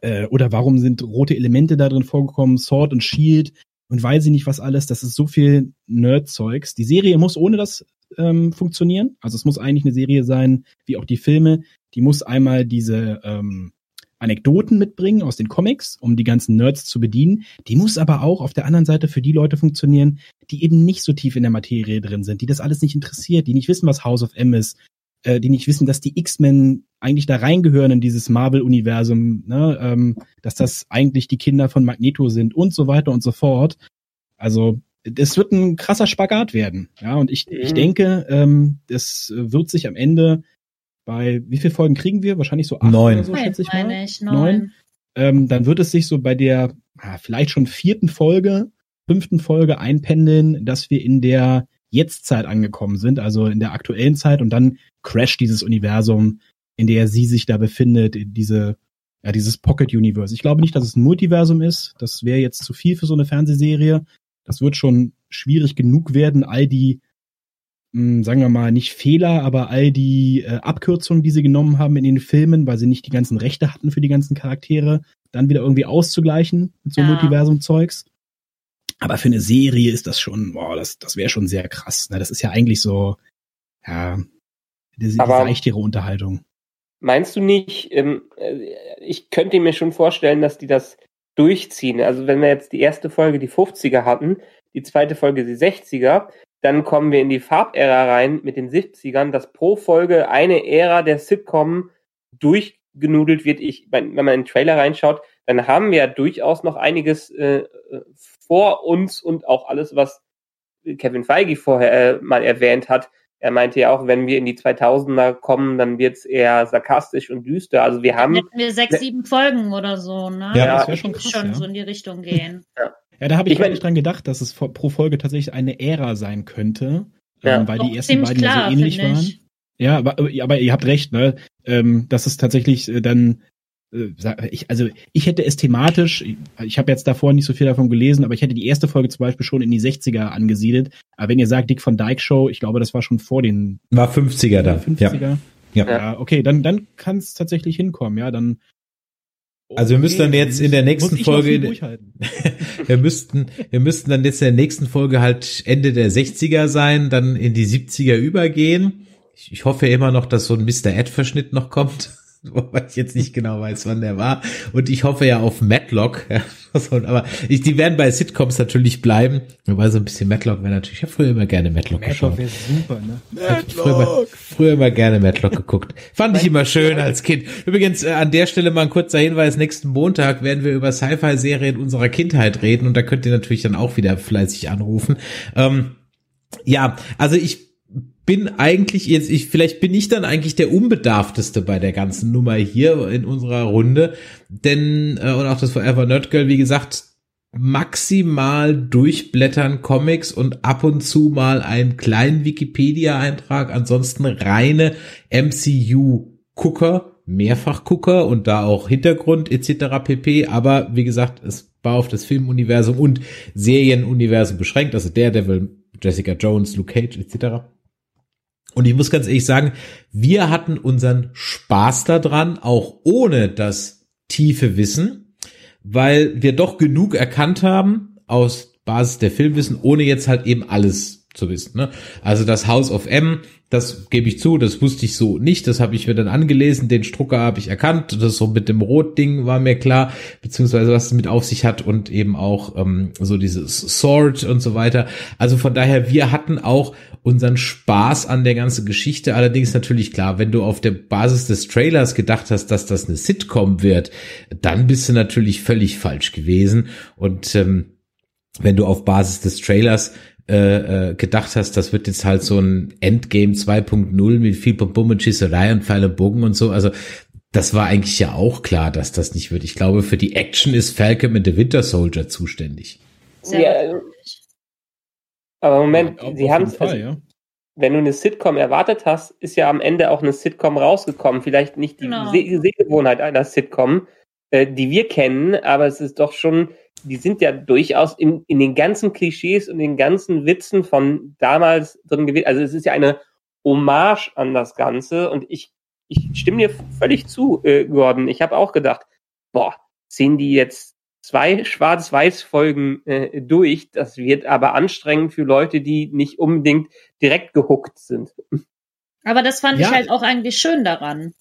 [SPEAKER 6] Äh, oder warum sind rote Elemente da drin vorgekommen, Sword und Shield und weiß ich nicht was alles, das ist so viel Nerd-Zeugs. Die Serie muss ohne das ähm, funktionieren. Also es muss eigentlich eine Serie sein, wie auch die Filme. Die muss einmal diese ähm, Anekdoten mitbringen aus den Comics, um die ganzen Nerds zu bedienen. Die muss aber auch auf der anderen Seite für die Leute funktionieren, die eben nicht so tief in der Materie drin sind, die das alles nicht interessiert, die nicht wissen, was House of M ist, äh, die nicht wissen, dass die X-Men eigentlich da reingehören in dieses Marvel-Universum, ne? ähm, dass das eigentlich die Kinder von Magneto sind und so weiter und so fort. Also es wird ein krasser Spagat werden. Ja, und ich, ich
[SPEAKER 4] Mhm.
[SPEAKER 6] denke, ähm, das wird sich am Ende bei, wie viele Folgen kriegen wir? Wahrscheinlich so acht
[SPEAKER 3] Neun.
[SPEAKER 6] oder so, schätze ich mal.
[SPEAKER 5] meine ich,
[SPEAKER 6] Neun.
[SPEAKER 5] neun.
[SPEAKER 6] Ähm, dann wird es sich so bei der ah, vielleicht schon vierten Folge, fünften Folge einpendeln, dass wir in der Jetztzeit angekommen sind, also in der aktuellen Zeit und dann crasht dieses Universum, in der sie sich da befindet, in diese, ja, dieses Pocket Universe. Ich glaube nicht, dass es ein Multiversum ist. Das wäre jetzt zu viel für so eine Fernsehserie. Das wird schon schwierig genug werden, all die, mh, sagen wir mal, nicht Fehler, aber all die äh, Abkürzungen, die sie genommen haben in den Filmen, weil sie nicht die ganzen Rechte hatten für die ganzen Charaktere, dann wieder irgendwie auszugleichen mit so
[SPEAKER 5] Ja.
[SPEAKER 6] Multiversum-Zeugs. Aber für eine Serie ist das schon, boah, das, das wäre schon sehr krass. Ne? Das ist ja eigentlich so, ja, diese, leichtere Unterhaltung.
[SPEAKER 4] meinst du nicht, ähm, äh, ich könnte mir schon vorstellen, dass die das durchziehen. Also wenn wir jetzt die erste Folge die 50er hatten, die zweite Folge die 60er, dann kommen wir in die Farbära rein mit den 70ern, dass pro Folge eine Ära der Sitcom durchgenudelt wird. Ich, wenn man in den Trailer reinschaut, dann haben wir ja durchaus noch einiges äh, vor uns und auch alles, was Kevin Feige vorher äh, mal erwähnt hat. Er meinte ja auch, wenn wir in die 2000er kommen, dann wird es eher sarkastisch und düster. Also wir haben
[SPEAKER 5] Hätten wir sechs, sieben Folgen oder so, ne?
[SPEAKER 6] Ja,
[SPEAKER 4] das
[SPEAKER 6] wäre schon krass,
[SPEAKER 5] schon
[SPEAKER 6] ja.
[SPEAKER 5] so in die Richtung gehen.
[SPEAKER 6] Ja, da habe ich,
[SPEAKER 4] Ich mein-
[SPEAKER 6] wirklich dran gedacht, dass es pro Folge tatsächlich eine Ära sein könnte,
[SPEAKER 4] Ja.
[SPEAKER 6] ähm, weil
[SPEAKER 5] Doch
[SPEAKER 6] die ersten beiden ja
[SPEAKER 5] klar,
[SPEAKER 6] so ähnlich waren. Ja, aber, aber ihr habt recht, ne? Ähm, das ist tatsächlich äh, dann, ich, also ich hätte es thematisch, ich, habe jetzt davor nicht so viel davon gelesen, aber ich hätte die erste Folge zum Beispiel schon in die 60er angesiedelt. Aber wenn ihr sagt, Dick von Dyke Show, ich glaube, das war schon vor den
[SPEAKER 3] War 50er da. Ja.
[SPEAKER 6] 50er.
[SPEAKER 3] Ja.
[SPEAKER 6] Ja, okay, dann, dann kann es tatsächlich hinkommen, ja, dann.
[SPEAKER 3] Also wir müssen dann jetzt in der nächsten Folge-. Wir müssten, wir müssten dann jetzt in der nächsten Folge halt Ende der 60er sein, dann in die 70er übergehen. Ich, ich hoffe immer noch, dass so ein Mr. Ed-Verschnitt noch kommt. Wobei ich jetzt nicht genau weiß, wann der war. Und ich hoffe ja auf Matlock. Aber ich, die werden bei Sitcoms natürlich bleiben. Wobei so ein bisschen Matlock wäre natürlich. Ich habe früher immer gerne Matlock, geschaut.
[SPEAKER 6] wäre super, ne?
[SPEAKER 3] Ich hab früher, immer, früher immer gerne Matlock geguckt. Fand ich immer schön als Kind. Übrigens, äh, an der Stelle mal ein kurzer Hinweis. Nächsten Montag werden wir über Sci-Fi-Serien unserer Kindheit reden und da könnt ihr natürlich dann auch wieder fleißig anrufen. Ähm, ja, also ich bin eigentlich jetzt, ich, vielleicht bin ich dann eigentlich der Unbedarfteste bei der ganzen Nummer hier in unserer Runde. Denn, äh, und auch das Forever Nerd Girl, wie gesagt, maximal durchblättern Comics und ab und zu mal einen kleinen Wikipedia-Eintrag, ansonsten reine MCU-Gucker, Mehrfach-Gucker und da auch Hintergrund etc. pp. Aber wie gesagt, es war auf das Filmuniversum und Serienuniversum beschränkt, also Daredevil, Jessica Jones, Luke Cage etc. Und ich muss ganz ehrlich sagen, wir hatten unseren Spaß daran, auch ohne das tiefe Wissen, weil wir doch genug erkannt haben aus Basis der Filmwissen, ohne jetzt halt eben alles zu wissen. Ne? Also das House of M, das gebe ich zu, das wusste ich so nicht, das habe ich mir dann angelesen, den Strucker habe ich erkannt, das so mit dem Rotding war mir klar, beziehungsweise was es mit auf sich hat und eben auch ähm, so dieses Sword und so weiter. Also von daher, wir hatten auch unseren Spaß an der ganzen Geschichte. Allerdings natürlich klar, wenn du auf der Basis des Trailers gedacht hast, dass das eine Sitcom wird, dann bist du natürlich völlig falsch gewesen. Und ähm, wenn du auf Basis des Trailers äh, äh, gedacht hast, das wird jetzt halt so ein Endgame 2.0 mit viel Bum und Schießerei und Pfeil und Bogen und so. Also das war eigentlich ja auch klar, dass das nicht wird. Ich glaube, für die Action ist Falcon and the Winter Soldier zuständig.
[SPEAKER 5] Sehr
[SPEAKER 4] Ja, aber Moment,
[SPEAKER 6] Auf
[SPEAKER 4] sie haben
[SPEAKER 6] Fall,
[SPEAKER 4] also,
[SPEAKER 6] ja.
[SPEAKER 4] wenn du eine Sitcom erwartet hast, ist ja am Ende auch eine Sitcom rausgekommen. Vielleicht nicht die
[SPEAKER 5] Genau.
[SPEAKER 4] Seh Sehgewohnheit einer Sitcom, äh, die wir kennen, aber es ist doch schon, die sind ja durchaus in, in den ganzen Klischees und den ganzen Witzen von damals drin gewesen. Also es ist ja eine Hommage an das Ganze und ich, ich stimme dir völlig zu, äh, Gordon. Ich habe auch gedacht, boah, ziehen die jetzt zwei Schwarz-Weiß-Folgen äh, durch. Das wird aber anstrengend für Leute, die nicht unbedingt direkt gehuckt sind.
[SPEAKER 5] Aber das fand
[SPEAKER 6] Ja.
[SPEAKER 5] ich halt auch eigentlich schön daran.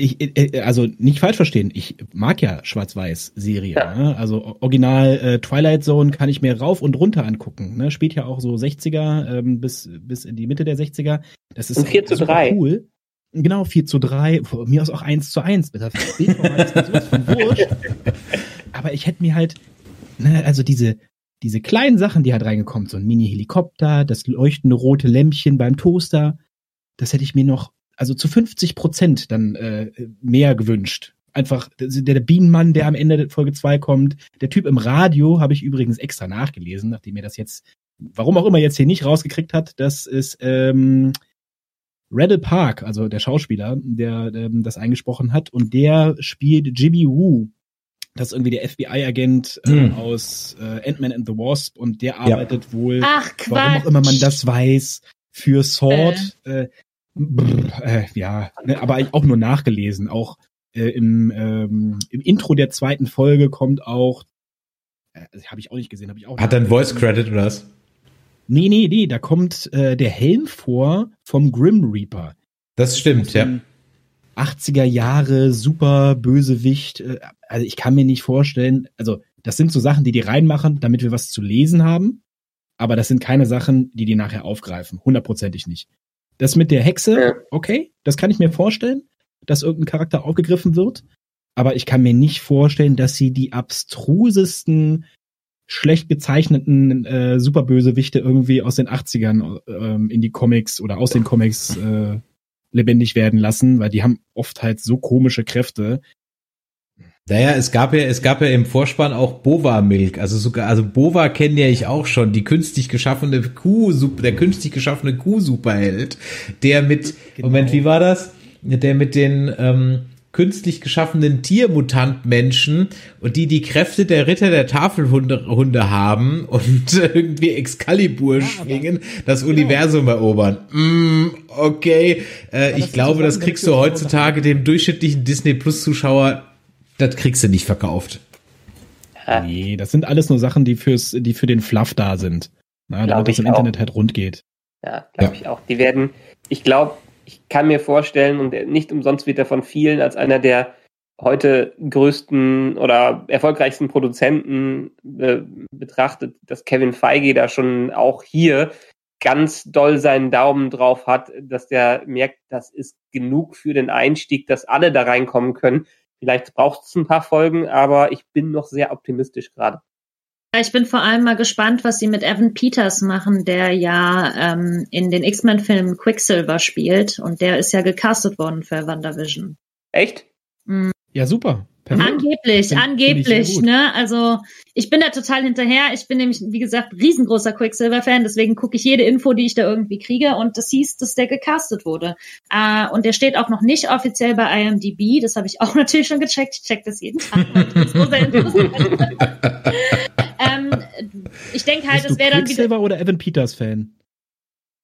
[SPEAKER 6] Ich, äh, also nicht falsch verstehen, ich mag ja Schwarz-Weiß-Serien.
[SPEAKER 4] Ja.
[SPEAKER 6] Ne? Also original äh, Twilight Zone kann ich mir rauf und runter angucken. Ne? Spielt ja auch so 60er ähm, bis, bis in die Mitte der 60er. Das ist
[SPEAKER 4] Und 4 zu
[SPEAKER 6] super
[SPEAKER 4] 3.
[SPEAKER 6] cool. Genau, 4 zu 3, von mir aus auch 1 zu 1. Bitte. Aber ich hätte mir halt, ne, also diese, diese kleinen Sachen, die halt reingekommen, so ein Mini-Helikopter, das leuchtende rote Lämpchen beim Toaster, das hätte ich mir noch, also zu 50 Prozent dann äh, mehr gewünscht. Einfach der, der Bienenmann, der am Ende der Folge 2 kommt. Der Typ im Radio habe ich übrigens extra nachgelesen, nachdem mir das jetzt, warum auch immer jetzt hier nicht rausgekriegt hat, das ist ähm, Randall Park, also der Schauspieler, der ähm, das eingesprochen hat. Und der spielt Jimmy Woo. Das ist irgendwie der FBI-Agent äh,
[SPEAKER 3] Hm.
[SPEAKER 6] aus äh, Ant-Man and the Wasp und der arbeitet wohl
[SPEAKER 5] Ach,
[SPEAKER 6] warum auch immer man das weiß, für Sword. Äh. Brr, äh, ja, ne, aber auch nur nachgelesen. Auch äh, im, ähm, im Intro der zweiten Folge kommt auch, äh, habe ich auch nicht gesehen, habe ich auch.
[SPEAKER 3] Hat er einen. Voice Credit oder was?
[SPEAKER 6] Nee, nee, nee, da kommt äh, der Helm vor vom Grim Reaper.
[SPEAKER 3] Das stimmt, ja.
[SPEAKER 6] dem 80er Jahre super Bösewicht. Äh, also ich kann mir nicht vorstellen, also das sind so Sachen, die die reinmachen, damit wir was zu lesen haben. Aber das sind keine Sachen, die die nachher aufgreifen. Hundertprozentig nicht. Das mit der Hexe, okay, das kann ich mir vorstellen, dass irgendein Charakter aufgegriffen wird. Aber ich kann mir nicht vorstellen, dass sie die abstrusesten, schlecht gezeichneten äh, Superbösewichte irgendwie aus den 80ern ähm, in die Comics oder aus den Comics äh, lebendig werden lassen, weil die haben oft halt so komische Kräfte.
[SPEAKER 3] Naja, es gab ja, es gab ja im Vorspann auch Bova Milk, also sogar, also Bova kenne ja ich auch schon, die künstlich geschaffene Kuh, der künstlich geschaffene Kuh-Superheld, der mit, genau. Moment, wie war das? Der mit den, ähm, künstlich geschaffenen Tiermutantmenschen und die die Kräfte der Ritter der Tafelhunde Hunde haben und irgendwie Excalibur ja, schwingen, das genau. Universum erobern. Mm, okay, äh, ich glaube, das kriegst du heutzutage dem durchschnittlichen Disney Plus Zuschauer, das kriegst du nicht verkauft.
[SPEAKER 6] Nee, das sind alles nur Sachen, die fürs, die für den Fluff da sind. Na, damit das im auch. Internet halt rund geht.
[SPEAKER 4] Ja, glaube ja. ich auch. Die werden, ich glaube, ich kann mir vorstellen, und nicht umsonst wird er von vielen als einer der heute größten oder erfolgreichsten Produzenten äh, betrachtet, dass Kevin Feige da schon auch hier ganz doll seinen Daumen drauf hat, dass der merkt, das ist genug für den Einstieg, dass alle da reinkommen können. Vielleicht braucht es ein paar Folgen, aber ich bin noch sehr optimistisch gerade.
[SPEAKER 5] Ich bin vor allem mal gespannt, was sie mit Evan Peters machen, der ja ähm, in den X-Men-Filmen Quicksilver spielt und der ist ja gecastet worden für WandaVision.
[SPEAKER 4] Echt?
[SPEAKER 5] Mhm.
[SPEAKER 6] Ja, super.
[SPEAKER 5] Angeblich, angeblich, ne? Also ich bin da total hinterher. Ich bin nämlich, wie gesagt, riesengroßer Quicksilver-Fan, deswegen gucke ich jede Info, die ich da irgendwie kriege. Und das hieß, dass der gecastet wurde. Äh, und der steht auch noch nicht offiziell bei IMDb. Das habe ich auch natürlich schon gecheckt. Ich check das jeden Tag. ähm, ich denke halt, es wäre dann
[SPEAKER 6] wieder. Quicksilver oder Evan Peters Fan?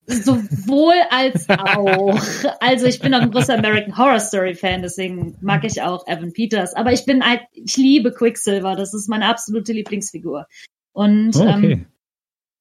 [SPEAKER 5] Sowohl als auch. Also ich bin auch ein großer American Horror Story Fan, deswegen mag ich auch Evan Peters. Aber ich bin halt, ich liebe Quicksilver. Das ist meine absolute Lieblingsfigur. Und oh, okay. ähm,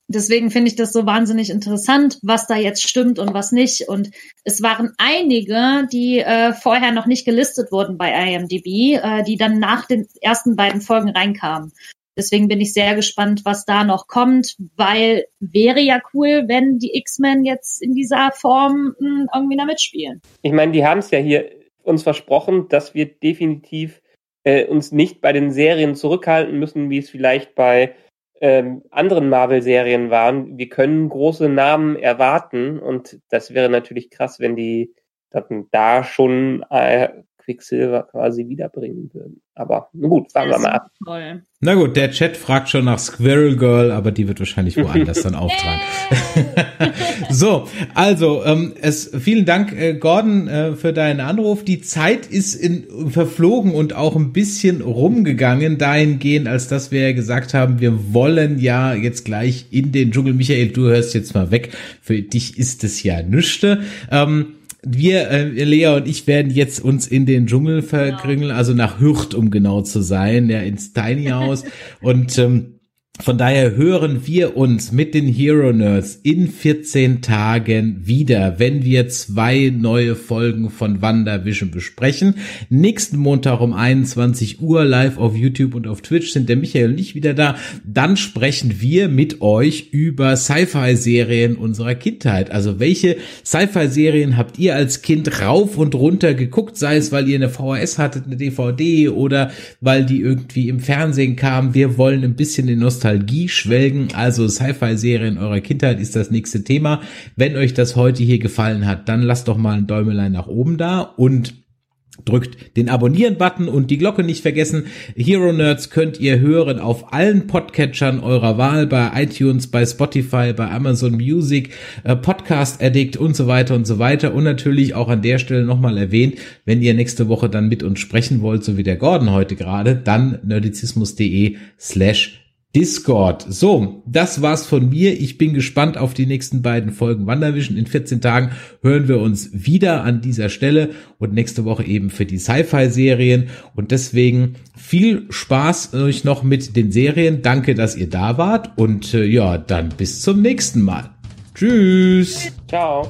[SPEAKER 5] deswegen finde ich das so wahnsinnig interessant, was da jetzt stimmt und was nicht. Und es waren einige, die äh, vorher noch nicht gelistet wurden bei IMDb, äh, die dann nach den ersten beiden Folgen reinkamen. Deswegen bin ich sehr gespannt, was da noch kommt, weil wäre ja cool, wenn die X-Men jetzt in dieser Form hm, irgendwie da mitspielen.
[SPEAKER 4] Ich meine, die haben es ja hier uns versprochen, dass wir definitiv äh, uns nicht bei den Serien zurückhalten müssen, wie es vielleicht bei ähm, anderen Marvel-Serien waren. Wir können große Namen erwarten und das wäre natürlich krass, wenn die da schon äh, Quicksilver quasi wiederbringen würden. Aber nun gut, fahren wir mal ab. Toll.
[SPEAKER 3] Na gut, der Chat fragt schon nach Squirrel Girl, aber die wird wahrscheinlich woanders dann auftragen. so, also ähm, es vielen Dank, äh, Gordon, äh, für deinen Anruf. Die Zeit ist in, verflogen und auch ein bisschen rumgegangen, dahingehend, als dass wir ja gesagt haben, wir wollen ja jetzt gleich in den Dschungel. Michael, du hörst jetzt mal weg. Für dich ist es ja nüchte. Ähm, wir, äh, Lea und ich werden jetzt uns in den Dschungel verkrüngeln, genau. also nach Hürth, um genau zu sein, ja, ins Tiny House. und ähm, von daher hören wir uns mit den Hero Nerds in 14 Tagen wieder, wenn wir zwei neue Folgen von WandaVision besprechen. Nächsten Montag um 21 Uhr live auf YouTube und auf Twitch sind der Michael und ich wieder da. Dann sprechen wir mit euch über Sci-Fi-Serien unserer Kindheit. Also welche Sci-Fi-Serien habt ihr als Kind rauf und runter geguckt, sei es, weil ihr eine VHS hattet, eine DVD oder weil die irgendwie im Fernsehen kamen. Wir wollen ein bisschen in Nostalgie Nostalgie schwelgen, also Sci-Fi-Serien eurer Kindheit ist das nächste Thema. Wenn euch das heute hier gefallen hat, dann lasst doch mal ein Däumelein nach oben da und Drückt den Abonnieren-Button und die Glocke nicht vergessen. Hero Nerds könnt ihr hören auf allen Podcatchern eurer Wahl, bei iTunes, bei Spotify, bei Amazon Music, äh, Podcast Addict und so weiter und so weiter. Und natürlich auch an der Stelle nochmal erwähnt, wenn ihr nächste Woche dann mit uns sprechen wollt, so wie der Gordon heute gerade, dann nerdizismus.de slash Discord. So, das war's von mir. Ich bin gespannt auf die nächsten beiden Folgen WandaVision. In 14 Tagen hören wir uns wieder an dieser Stelle und nächste Woche eben für die Sci-Fi-Serien. Und deswegen viel Spaß euch noch mit den Serien. Danke, dass ihr da wart und äh, ja, dann bis zum nächsten Mal. Tschüss.
[SPEAKER 4] Ciao.